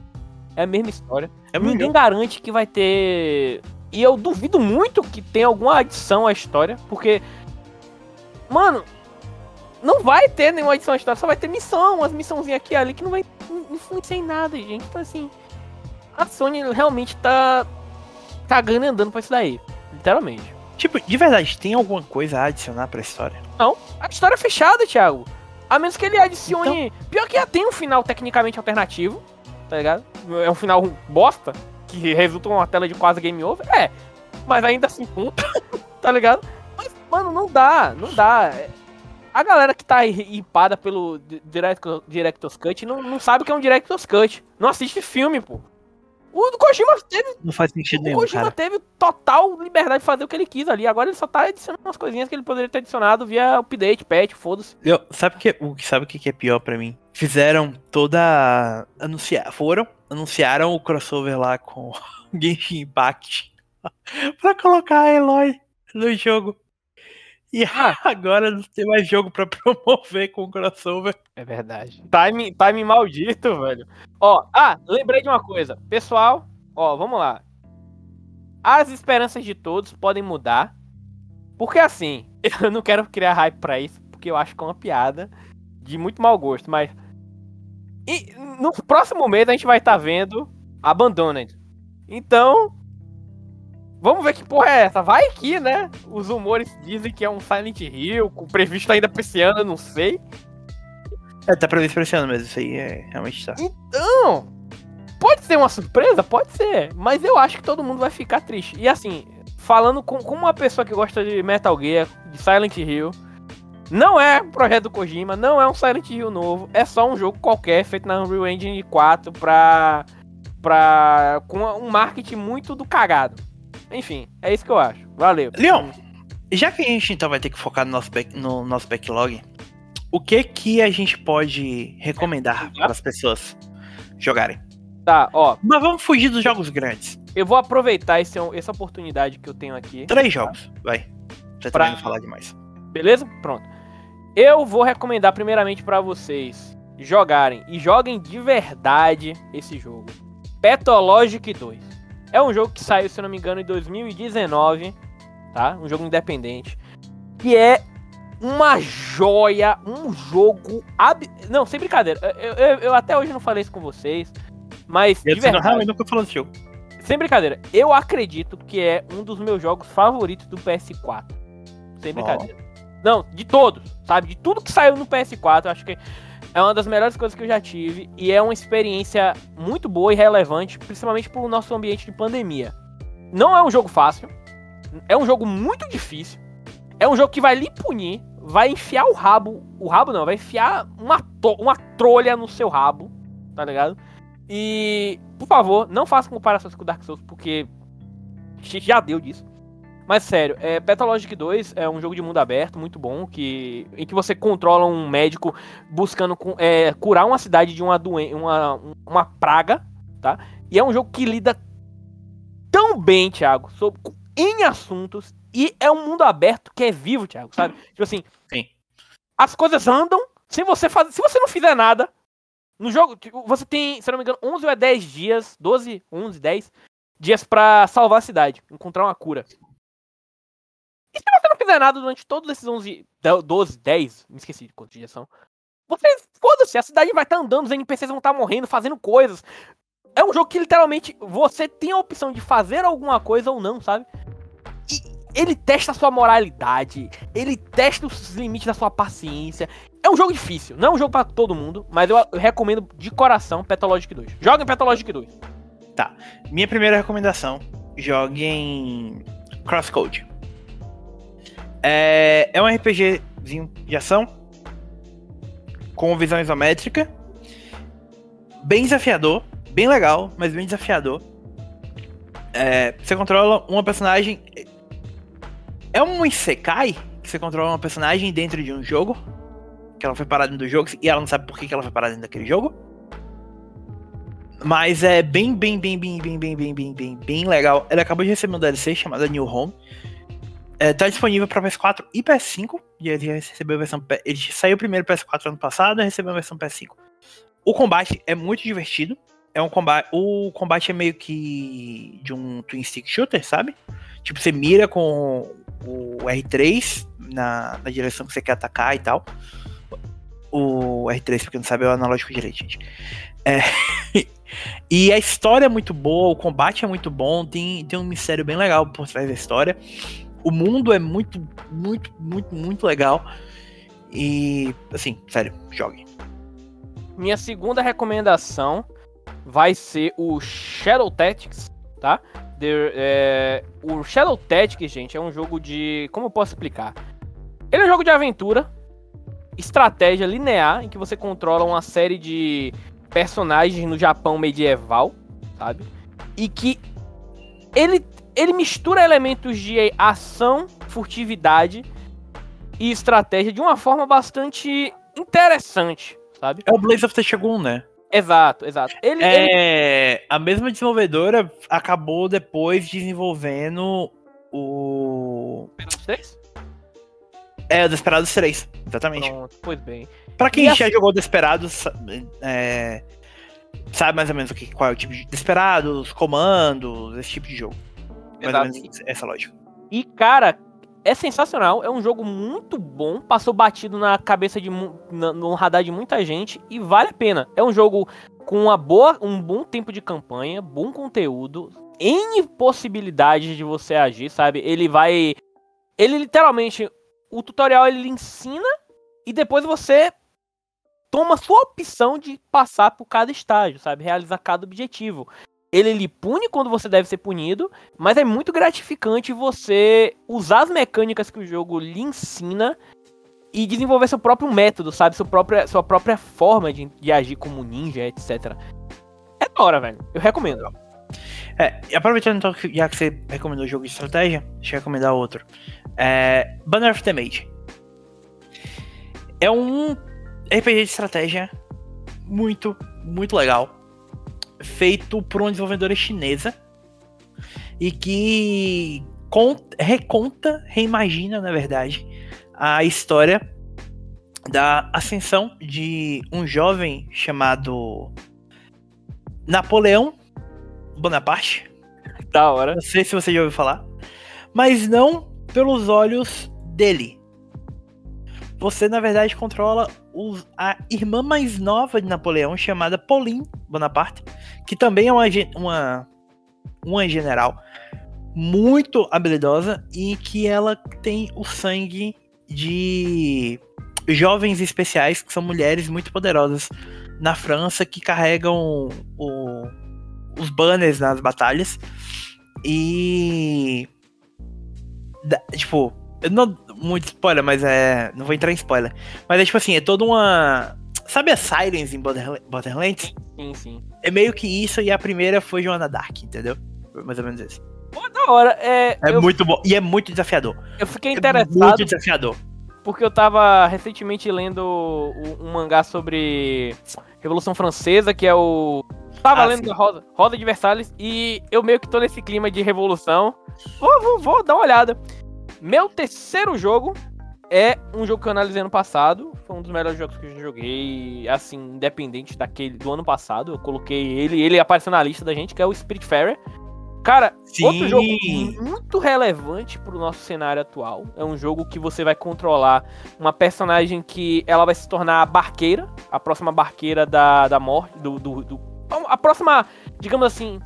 É a mesma história. É Ninguém garante que vai ter. E eu duvido muito que tenha alguma adição à história, porque. Mano, não vai ter nenhuma adição à história, só vai ter missão, umas missãozinhas aqui e ali que não vai influenciar em nada, gente. Então, assim. A Sony realmente tá. tá ganhando andando pra isso daí. Literalmente. Tipo, de verdade, tem alguma coisa a adicionar pra história? A história é fechada, Thiago. A menos que ele adicione. Pior que já tem um final tecnicamente alternativo, tá ligado? É um final bosta, que resulta em uma tela de quase game over. É. Mas ainda assim conta, tá ligado? Mas, mano, não dá, não dá. É, A galera que tá hipada pelo Di- Director, Director's Cut não, não sabe o que é um Director's Cut. Não assiste filme, pô. O Kojima teve Não faz sentido o nenhum, Kojima cara. teve total liberdade de fazer o que ele quis ali. Agora ele só tá adicionando umas coisinhas que ele poderia ter adicionado via update, patch, foda-se. Sabe, que, o, que- sabe o que é pior pra mim? Fizeram toda. Anunciar, foram, anunciaram o crossover lá com Genshin Impact pra colocar a Eloy no jogo. E Ah. agora não tem mais jogo pra promover com o crossover. É verdade. Time, time maldito, velho. Ó, ah, lembrei de uma coisa. Pessoal, ó, vamos lá. As esperanças de todos podem mudar. Porque assim, eu não quero criar hype pra isso, porque eu acho que é uma piada de muito mau gosto, mas. E no próximo mês a gente vai estar vendo Abandoned. Então. Vamos ver que porra é essa. Vai que, né? Os rumores dizem que é um Silent Hill, com previsto ainda pra esse ano, não sei. É, tá previsto pra esse ano mesmo, isso aí é, realmente tá. Então, pode ser uma surpresa? Pode ser. Mas eu acho que todo mundo vai ficar triste. E assim, falando com, com uma pessoa que gosta de Metal Gear, de Silent Hill, não é um projeto do Kojima, não é um Silent Hill novo, é só um jogo qualquer feito na Unreal Engine 4 pra. pra. com um marketing muito do cagado. Enfim, é isso que eu acho. Valeu. Leon, já que a gente então vai ter que focar no nosso, back- no nosso backlog, o que que a gente pode recomendar para as pessoas jogarem? Tá, ó, Mas vamos fugir dos jogos grandes. eu vou aproveitar esse, essa oportunidade que eu tenho aqui. Três jogos, vai. Pra Pra- não falar demais. Beleza? Pronto. Eu vou recomendar primeiramente pra vocês jogarem e joguem de verdade esse jogo. Pathologic 2. É um jogo que saiu, se não me engano, em 2019, tá? Um jogo independente. Que é uma joia, um jogo ab... Não, sem brincadeira. Eu, eu- eu até hoje não falei isso com vocês, mas de Eu não, verdade, realmente nunca desse jogo. sem brincadeira, eu acredito que é um dos meus jogos favoritos do PS4. Sem brincadeira. Não, de todos, sabe? De tudo que saiu no PS4, eu acho que é uma das melhores coisas que eu já tive. E é uma experiência muito boa e relevante, principalmente pro nosso ambiente de pandemia. não é um jogo fácil. É um jogo muito difícil. É um jogo que vai lhe punir. Vai enfiar o rabo. O rabo não, vai enfiar uma, uma trolha no seu rabo. Tá ligado? E, por favor, não faça comparações com Dark Souls, porque já deu disso. Mas sério, é, Pathologic 2 é um jogo de mundo aberto muito bom, que, em que você controla um médico buscando é, curar uma cidade de uma uma, uma praga, tá? E é um jogo que lida tão bem, Thiago, sobre, em assuntos, e é um mundo aberto que é vivo, Thiago, sabe? Tipo assim, Sim. as coisas andam sem você fazer. Se você não fizer nada, no jogo, tipo, você tem, se não me engano, 11 ou 10 dias, 12, 11, 10 dias para salvar a cidade, encontrar uma cura. E se você não fizer nada durante todos esses 11, 12, 10, me esqueci de quantos dias são, você, foda-se, a cidade vai estar tá andando, os NPCs vão estar tá morrendo, fazendo coisas. É um jogo que literalmente você tem a opção de fazer alguma coisa ou não, sabe? E ele testa a sua moralidade, ele testa os limites da sua paciência. É um jogo difícil, não é um jogo para todo mundo, mas eu, eu recomendo de coração Pathologic 2. Joga em Pathologic 2. Tá. Minha primeira recomendação: jogue em Crosscode. É, é um RPGzinho de ação com visão isométrica, bem desafiador, bem legal, mas bem desafiador. É, você controla uma personagem. É um Isekai que você controla uma personagem dentro de um jogo. Que ela foi parada dentro do jogo e ela não sabe por que ela foi parada dentro daquele jogo. Mas é bem, bem, bem, bem, bem, bem, bem, bem, bem, bem legal. Ela acabou de receber um DLC chamado New Home. É, tá disponível para PS4 e PS5. E ele recebeu a versão. Ele saiu primeiro PS4 ano passado e recebeu a versão PS5. O combate é muito divertido. É um combate. O combate é meio que de um twin stick shooter, sabe? Tipo, você mira com o R3 na, na direção que você quer atacar e tal. O R3, porque não sabe, é o analógico direito, gente. É, e a história é muito boa, o combate é muito bom, tem, tem um mistério bem legal por trás da história. O mundo é muito, muito, muito, muito legal. E, assim, sério, jogue. Minha segunda recomendação vai ser o Shadow Tactics, tá? The, é, o Shadow Tactics, gente, é um jogo de. Como eu posso explicar? Ele é um jogo de aventura, estratégia linear, em que você controla uma série de personagens no Japão medieval, sabe? E que ele ele mistura elementos de ação, furtividade e estratégia de uma forma bastante interessante, sabe? É o Blaze of the Shogun, né? Exato, exato. Ele, é, ele... A mesma desenvolvedora acabou depois desenvolvendo o. Desperados 3? É, o Desperados 3, exatamente. Pronto, pois bem. Pra quem e já jogou Desperados, é, sabe mais ou menos o que, qual é o tipo de Desperados, comandos, esse tipo de jogo. Mais essa lógica. E, cara, é sensacional. É um jogo muito bom. Passou batido na cabeça de no radar de muita gente e vale a pena. É um jogo com uma boa, um bom tempo de campanha, bom conteúdo, N possibilidades de você agir, sabe? Ele vai. Ele literalmente. O tutorial ele ensina e depois você toma sua opção de passar por cada estágio, sabe? Realizar cada objetivo ele lhe pune quando você deve ser punido, mas é muito gratificante você usar as mecânicas que o jogo lhe ensina e desenvolver seu próprio método, sabe? Sua própria, sua própria forma de, de agir como ninja, etc. É da hora, velho. Eu recomendo. É, aproveitando então, já que você recomendou o jogo de estratégia, deixa eu recomendar outro. É, Banner of the Mage. É um RPG de estratégia muito, muito legal feito por uma desenvolvedora chinesa e que conta, reconta, reimagina, na verdade, a história da ascensão de um jovem chamado Napoleão Bonaparte. Da hora. Não sei se você já ouviu falar. Mas não pelos olhos dele. Você, na verdade, controla a irmã mais nova de Napoleão, chamada Pauline Bonaparte, que também é uma, uma, uma general muito habilidosa e que ela tem o sangue de jovens especiais, que são mulheres muito poderosas na França, que carregam o, os banners nas batalhas. E. tipo, não. Muito spoiler, mas é. Não vou entrar em spoiler. Mas é tipo assim, é toda uma. Sabe a Sirens em Borderla- Borderlands? Sim, sim. É meio que isso e a primeira foi Joana Dark, entendeu? Foi mais ou menos isso. Pô, da hora. É, É eu, muito bom. E é muito desafiador. eu fiquei É interessado muito desafiador. porque eu tava recentemente lendo um mangá sobre Revolução Francesa, que é o. Tava Ah, lendo. Rosa, Rosa de Versalhes e eu meio que tô nesse clima de revolução. Vou, vou, vou dar uma olhada. Meu terceiro jogo é um jogo que eu analisei ano passado. Foi um dos melhores jogos que eu já joguei, assim, independente daquele do ano passado. Eu coloquei ele, ele apareceu na lista da gente, que é o Spiritfarer. Cara, outro jogo muito relevante pro nosso cenário atual. É um jogo que você vai controlar uma personagem que ela vai se tornar a barqueira, a próxima barqueira da, da morte, do, do, do- A próxima, digamos assim.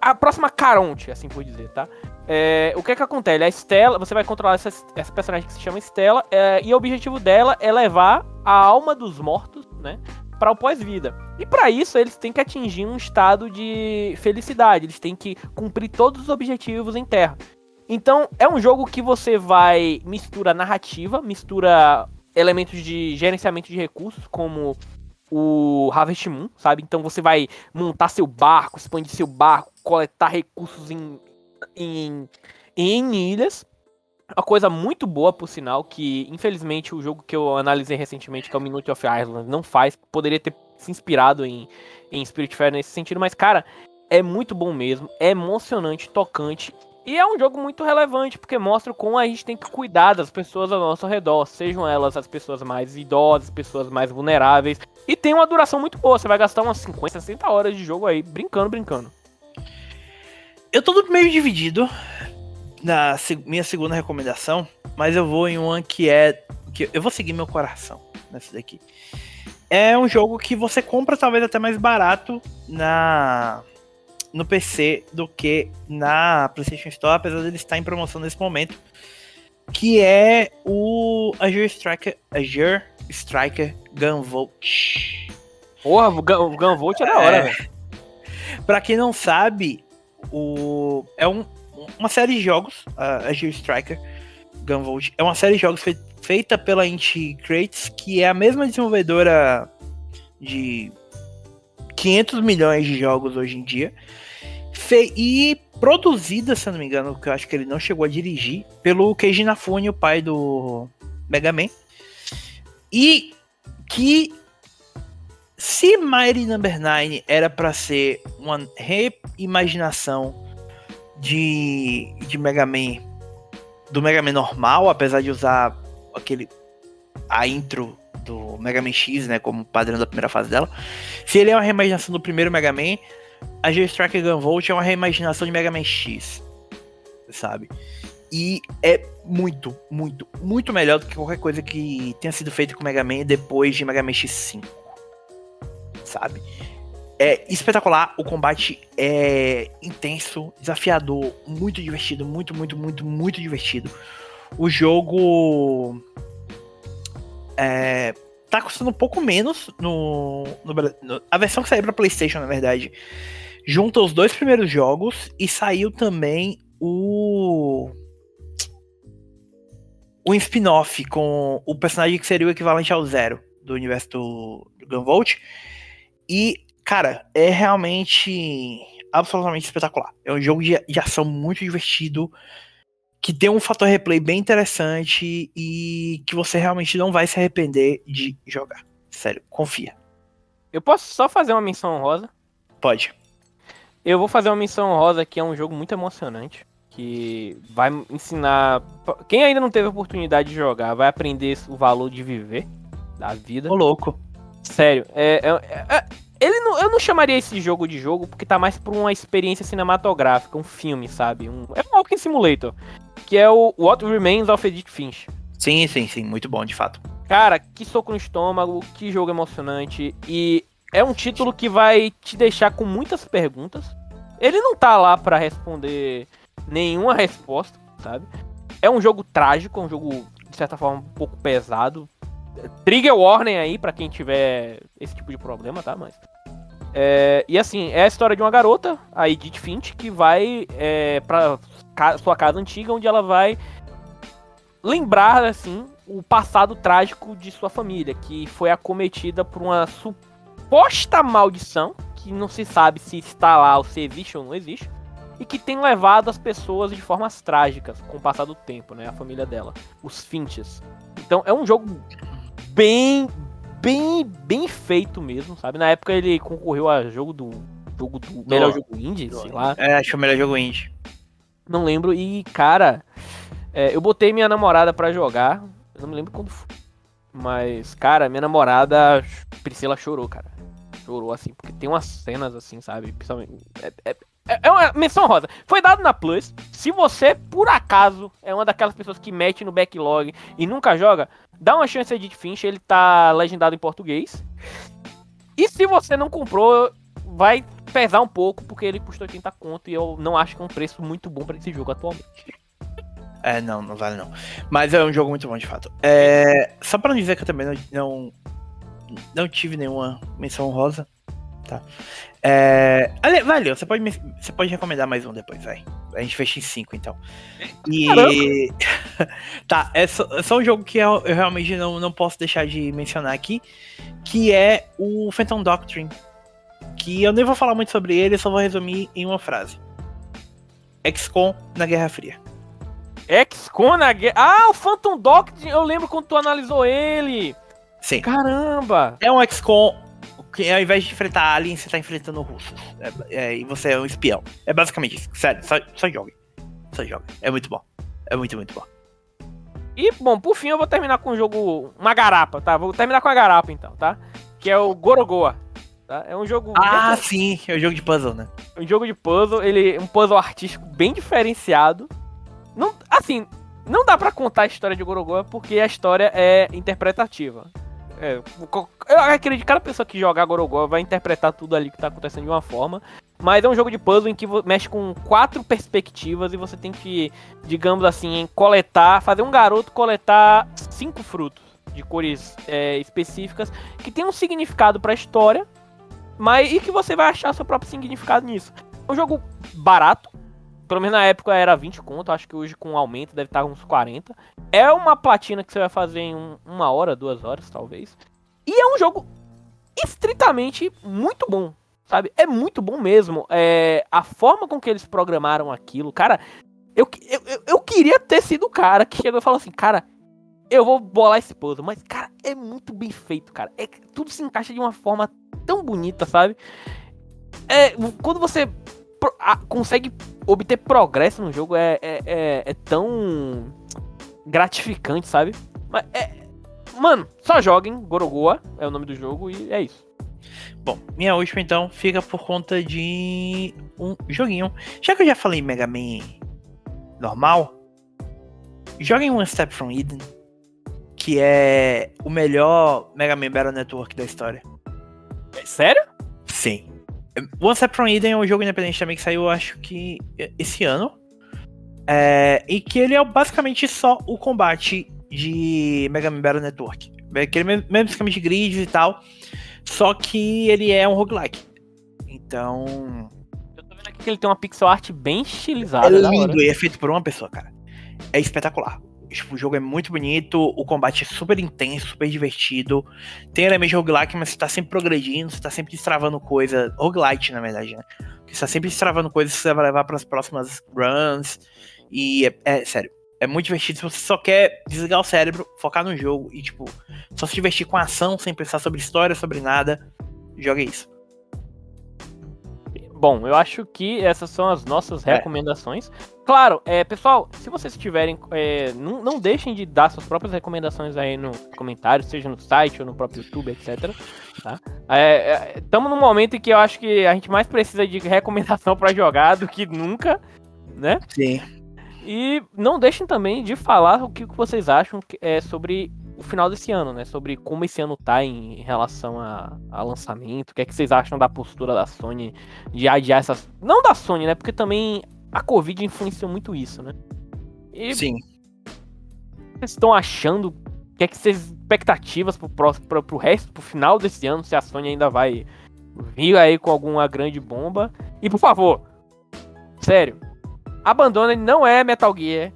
A próxima Caronte, assim por dizer, tá? É, o que é que acontece? A Stella, você vai controlar essa, essa personagem que se chama Stella, é, e o objetivo dela é levar a alma dos mortos, né? Para o pós-vida. E para isso eles têm que atingir um estado de felicidade, eles têm que cumprir todos os objetivos em Terra. Então é um jogo que você vai mistura narrativa, mistura elementos de gerenciamento de recursos, como o Harvest Moon, sabe? Então você vai montar seu barco, expandir seu barco, coletar recursos em, em, em ilhas. Uma coisa muito boa, por sinal, que infelizmente o jogo que eu analisei recentemente, que é o Minute of Ireland, não faz. Poderia ter se inspirado em, em Spiritfarer nesse sentido, mas, cara, é muito bom mesmo. É emocionante, tocante. E é um jogo muito relevante, porque mostra como a gente tem que cuidar das pessoas ao nosso redor, sejam elas as pessoas mais idosas, pessoas mais vulneráveis. E tem uma duração muito boa, você vai gastar umas 50, 60 horas de jogo aí, brincando, brincando. Eu tô meio dividido na minha segunda recomendação, mas eu vou em uma que é. que eu vou seguir meu coração nessa daqui. É um jogo que você compra talvez até mais barato na no PC do que na PlayStation Store, apesar dele estar em promoção nesse momento, que é o Azure Striker, Azure Striker Gunvolt. Porra, o Gunvolt é da hora, É. velho. Pra quem não sabe, o é um- uma série de jogos, a Azure Striker Gunvolt, é uma série de jogos fei- feita pela Inti Creates, que é a mesma desenvolvedora de 500 milhões de jogos hoje em dia, fe- e produzida, se não me engano, que eu acho que ele não chegou a dirigir, pelo Keiji Inafune, o pai do Mega Man, e que se Mighty Number 9 era pra ser uma reimaginação de, de Mega Man do Mega Man normal, apesar de usar aquele a intro do Mega Man X, né, como padrão da primeira fase dela. Se ele é uma reimaginação do primeiro Mega Man, a G-Striker Gunvolt é uma reimaginação de Mega Man X, sabe? E é muito, muito, muito melhor do que qualquer coisa que tenha sido feita com Mega Man depois de Mega Man X5 sabe? É espetacular, o combate é intenso, desafiador, muito divertido, muito, muito, muito, muito divertido. O jogo é, tá custando um pouco menos no, no no- a versão que saiu para PlayStation, na verdade, junta os dois primeiros jogos e saiu também o o spin-off com o personagem que seria o equivalente ao Zero do universo do, do Gunvolt. E, cara, é realmente absolutamente espetacular. É um jogo de, de ação muito divertido, que tem um fator replay bem interessante e que você realmente não vai se arrepender de jogar. Sério, confia. Eu posso só fazer uma menção honrosa? Pode. Eu vou fazer uma menção honrosa que é um jogo muito emocionante. Que vai ensinar. Quem ainda não teve a oportunidade de jogar, vai aprender o valor de viver da vida. Ô, louco. Sério, é, é- é- ele não, eu não chamaria esse jogo de jogo porque tá mais por uma experiência cinematográfica, um filme, sabe? Um, é um Walking Simulator, que é o What Remains of Edith Finch. Sim, sim, sim. Muito bom, de fato. Cara, que soco no estômago, que jogo emocionante. E é um título que vai te deixar com muitas perguntas. Ele não tá lá pra responder nenhuma resposta, sabe? É um jogo trágico, é um jogo, de certa forma, um pouco pesado. Trigger warning aí pra quem tiver esse tipo de problema, tá? Mas. É, e assim, é a história de uma garota, a Edith Finch, que vai é, pra ca sua casa antiga, onde ela vai lembrar, assim, o passado trágico de sua família, que foi acometida por uma suposta maldição, que não se sabe se está lá ou se existe ou não existe, e que tem levado as pessoas de formas trágicas com o passar do tempo, né? A família dela, os Finches. Então é um jogo bem, bem, bem feito mesmo, sabe? Na época ele concorreu a jogo do jogo do melhor jogo indie, sei lá. É, acho que é o melhor jogo indie. Não lembro e cara, é, eu botei minha namorada para jogar. Eu não me lembro quando foi. Mas, cara, minha namorada, Priscila, chorou, cara. Chorou, assim, porque tem umas cenas, assim, sabe? Principalmente. É, é, menção rosa. Foi dado na Plus. Se você, por acaso, é uma daquelas pessoas que mete no backlog e nunca joga, dá uma chance de Finch. Ele tá legendado em português. E se você não comprou, vai pesar um pouco, porque ele custa 80 conto e eu não acho que é um preço muito bom para esse jogo atualmente. É, não, não vale não. Mas é um jogo muito bom de fato. É, só pra não dizer que eu também não, não, não tive nenhuma menção rosa, tá? É, valeu, você pode, você pode recomendar mais um depois, vai. A gente fecha em cinco, então. E. tá, é só, é só, um jogo que eu, eu, realmente não, não posso deixar de mencionar aqui, que é o Phantom Doctrine. Que eu nem vou falar muito sobre ele, só vou resumir em uma frase. XCOM na Guerra Fria. XCOM na guerra. Ah, o Phantom Doctrine, eu lembro quando tu analisou ele. Sim. Caramba! É um XCOM que ao invés de enfrentar aliens, você tá enfrentando russos. É, é, e você é um espião. É basicamente isso. Sério, só, só jogue. Só jogue. É muito bom. É muito, muito bom. E, bom, por fim eu vou terminar com o jogo. Uma garapa, tá? Vou terminar com a garapa então, tá? Que é o Gorogoa. Tá? É um jogo. Ah, sim, é um jogo de puzzle, né? É um jogo de puzzle, ele um puzzle artístico bem diferenciado. Não, assim, não dá para contar a história de Gorogoa porque a história é interpretativa. É, eu acredito que cada pessoa que jogar Gorogoa vai interpretar tudo ali que tá acontecendo de uma forma. Mas é um jogo de puzzle em que mexe com quatro perspectivas e você tem que, digamos assim, coletar, fazer um garoto coletar cinco frutos de cores é, específicas que tem um significado para a história, mas e que você vai achar seu próprio significado nisso. É um jogo barato, pelo menos na época era 20 conto, acho que hoje com aumento deve estar uns 40. É uma platina que você vai fazer em um, uma hora, duas horas, talvez. E é um jogo estritamente muito bom, sabe? É muito bom mesmo. É, a forma com que eles programaram aquilo, cara. Eu, eu, eu queria ter sido o cara que chegou e falou assim, cara, eu vou bolar esse puzzle. Mas, cara, é muito bem feito, cara. É, tudo se encaixa de uma forma tão bonita, sabe? É, quando você consegue obter progresso no jogo é, é, é, é tão gratificante, sabe? Mas é, mano, só joguem Gorogoa, é o nome do jogo, e é isso. Bom, minha última então fica por conta de um joguinho. Já que eu já falei Mega Man normal, joguem One Step from Eden, que é o melhor Mega Man Battle Network da história. É sério? Sim. One Step from Eden é um jogo independente também que saiu, acho que esse ano. É, e que ele é basicamente só o combate de Mega Man Battle Network. É aquele mesmo, mesmo esquema de grids e tal. Só que ele é um roguelike. Então. Eu tô vendo aqui que ele tem uma pixel art bem estilizada. É lindo e é feito por uma pessoa, cara. É espetacular. Tipo, o jogo é muito bonito, o combate é super intenso, super divertido. Tem elementos roguelike, mas você tá sempre progredindo, você tá sempre destravando coisa. Roguelite, na verdade, né? Você tá sempre destravando coisas que você vai levar para as próximas runs. E é, é, sério, é muito divertido. Se você só quer desligar o cérebro, focar no jogo e, tipo, só se divertir com a ação, sem pensar sobre história, sobre nada, joga isso. Bom, eu acho que essas são as nossas é. recomendações. Claro, é, pessoal, se vocês tiverem, é, não, não, deixem de dar suas próprias recomendações aí no comentário, seja no site ou no próprio YouTube, etc. Tá? Estamos é, é num momento em que eu acho que a gente mais precisa de recomendação para jogar do que nunca, né? Sim. E não deixem também de falar o que vocês acham é, sobre o final desse ano, né? Sobre como esse ano tá em relação a, a lançamento. O que é que vocês acham da postura da Sony de adiar essas. Não da Sony, né? Porque também a Covid influenciou muito isso, né? E Sim. Vocês estão achando o que é que vocês expectativas pro, próximo, pro, pro resto, pro final desse ano, se a Sony ainda vai vir aí com alguma grande bomba. E por favor, sério, abandona, não é Metal Gear,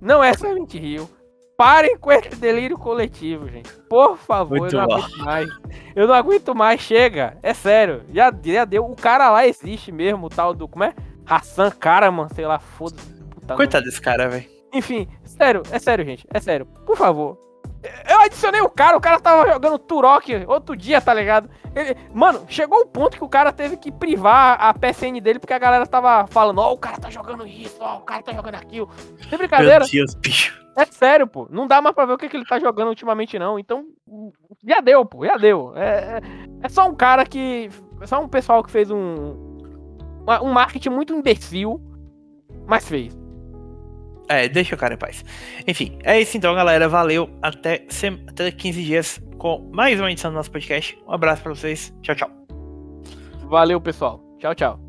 não é Silent Hill. Parem com esse delírio coletivo, gente. Por favor, Muito eu não bom. aguento mais. Eu não aguento mais, chega. É sério. Já, já deu. O cara lá existe mesmo, o tal do. Como é? Hassan Karaman, sei lá, foda-se. Coitado desse cara, velho. Enfim, sério, é sério, gente. É sério. Por favor. Eu adicionei o cara, o cara tava jogando Turok outro dia, tá ligado? Ele, mano, chegou o ponto que o cara teve que privar a PSN dele porque a galera tava falando: Ó, oh, o cara tá jogando isso, ó, oh, o cara tá jogando aquilo. Sem brincadeira. Meu Deus, bicho. É sério, pô. Não dá mais pra ver o que, que ele tá jogando ultimamente, não. Então, já deu, pô, já deu. É, é, é só um cara que. É só um pessoal que fez um. Um marketing muito imbecil, mas fez. É, deixa o cara em paz. Enfim, é isso então, galera. Valeu. Até, até 15 dias com mais uma edição do nosso podcast. Um abraço pra vocês. Tchau, tchau. Valeu, pessoal. Tchau, tchau.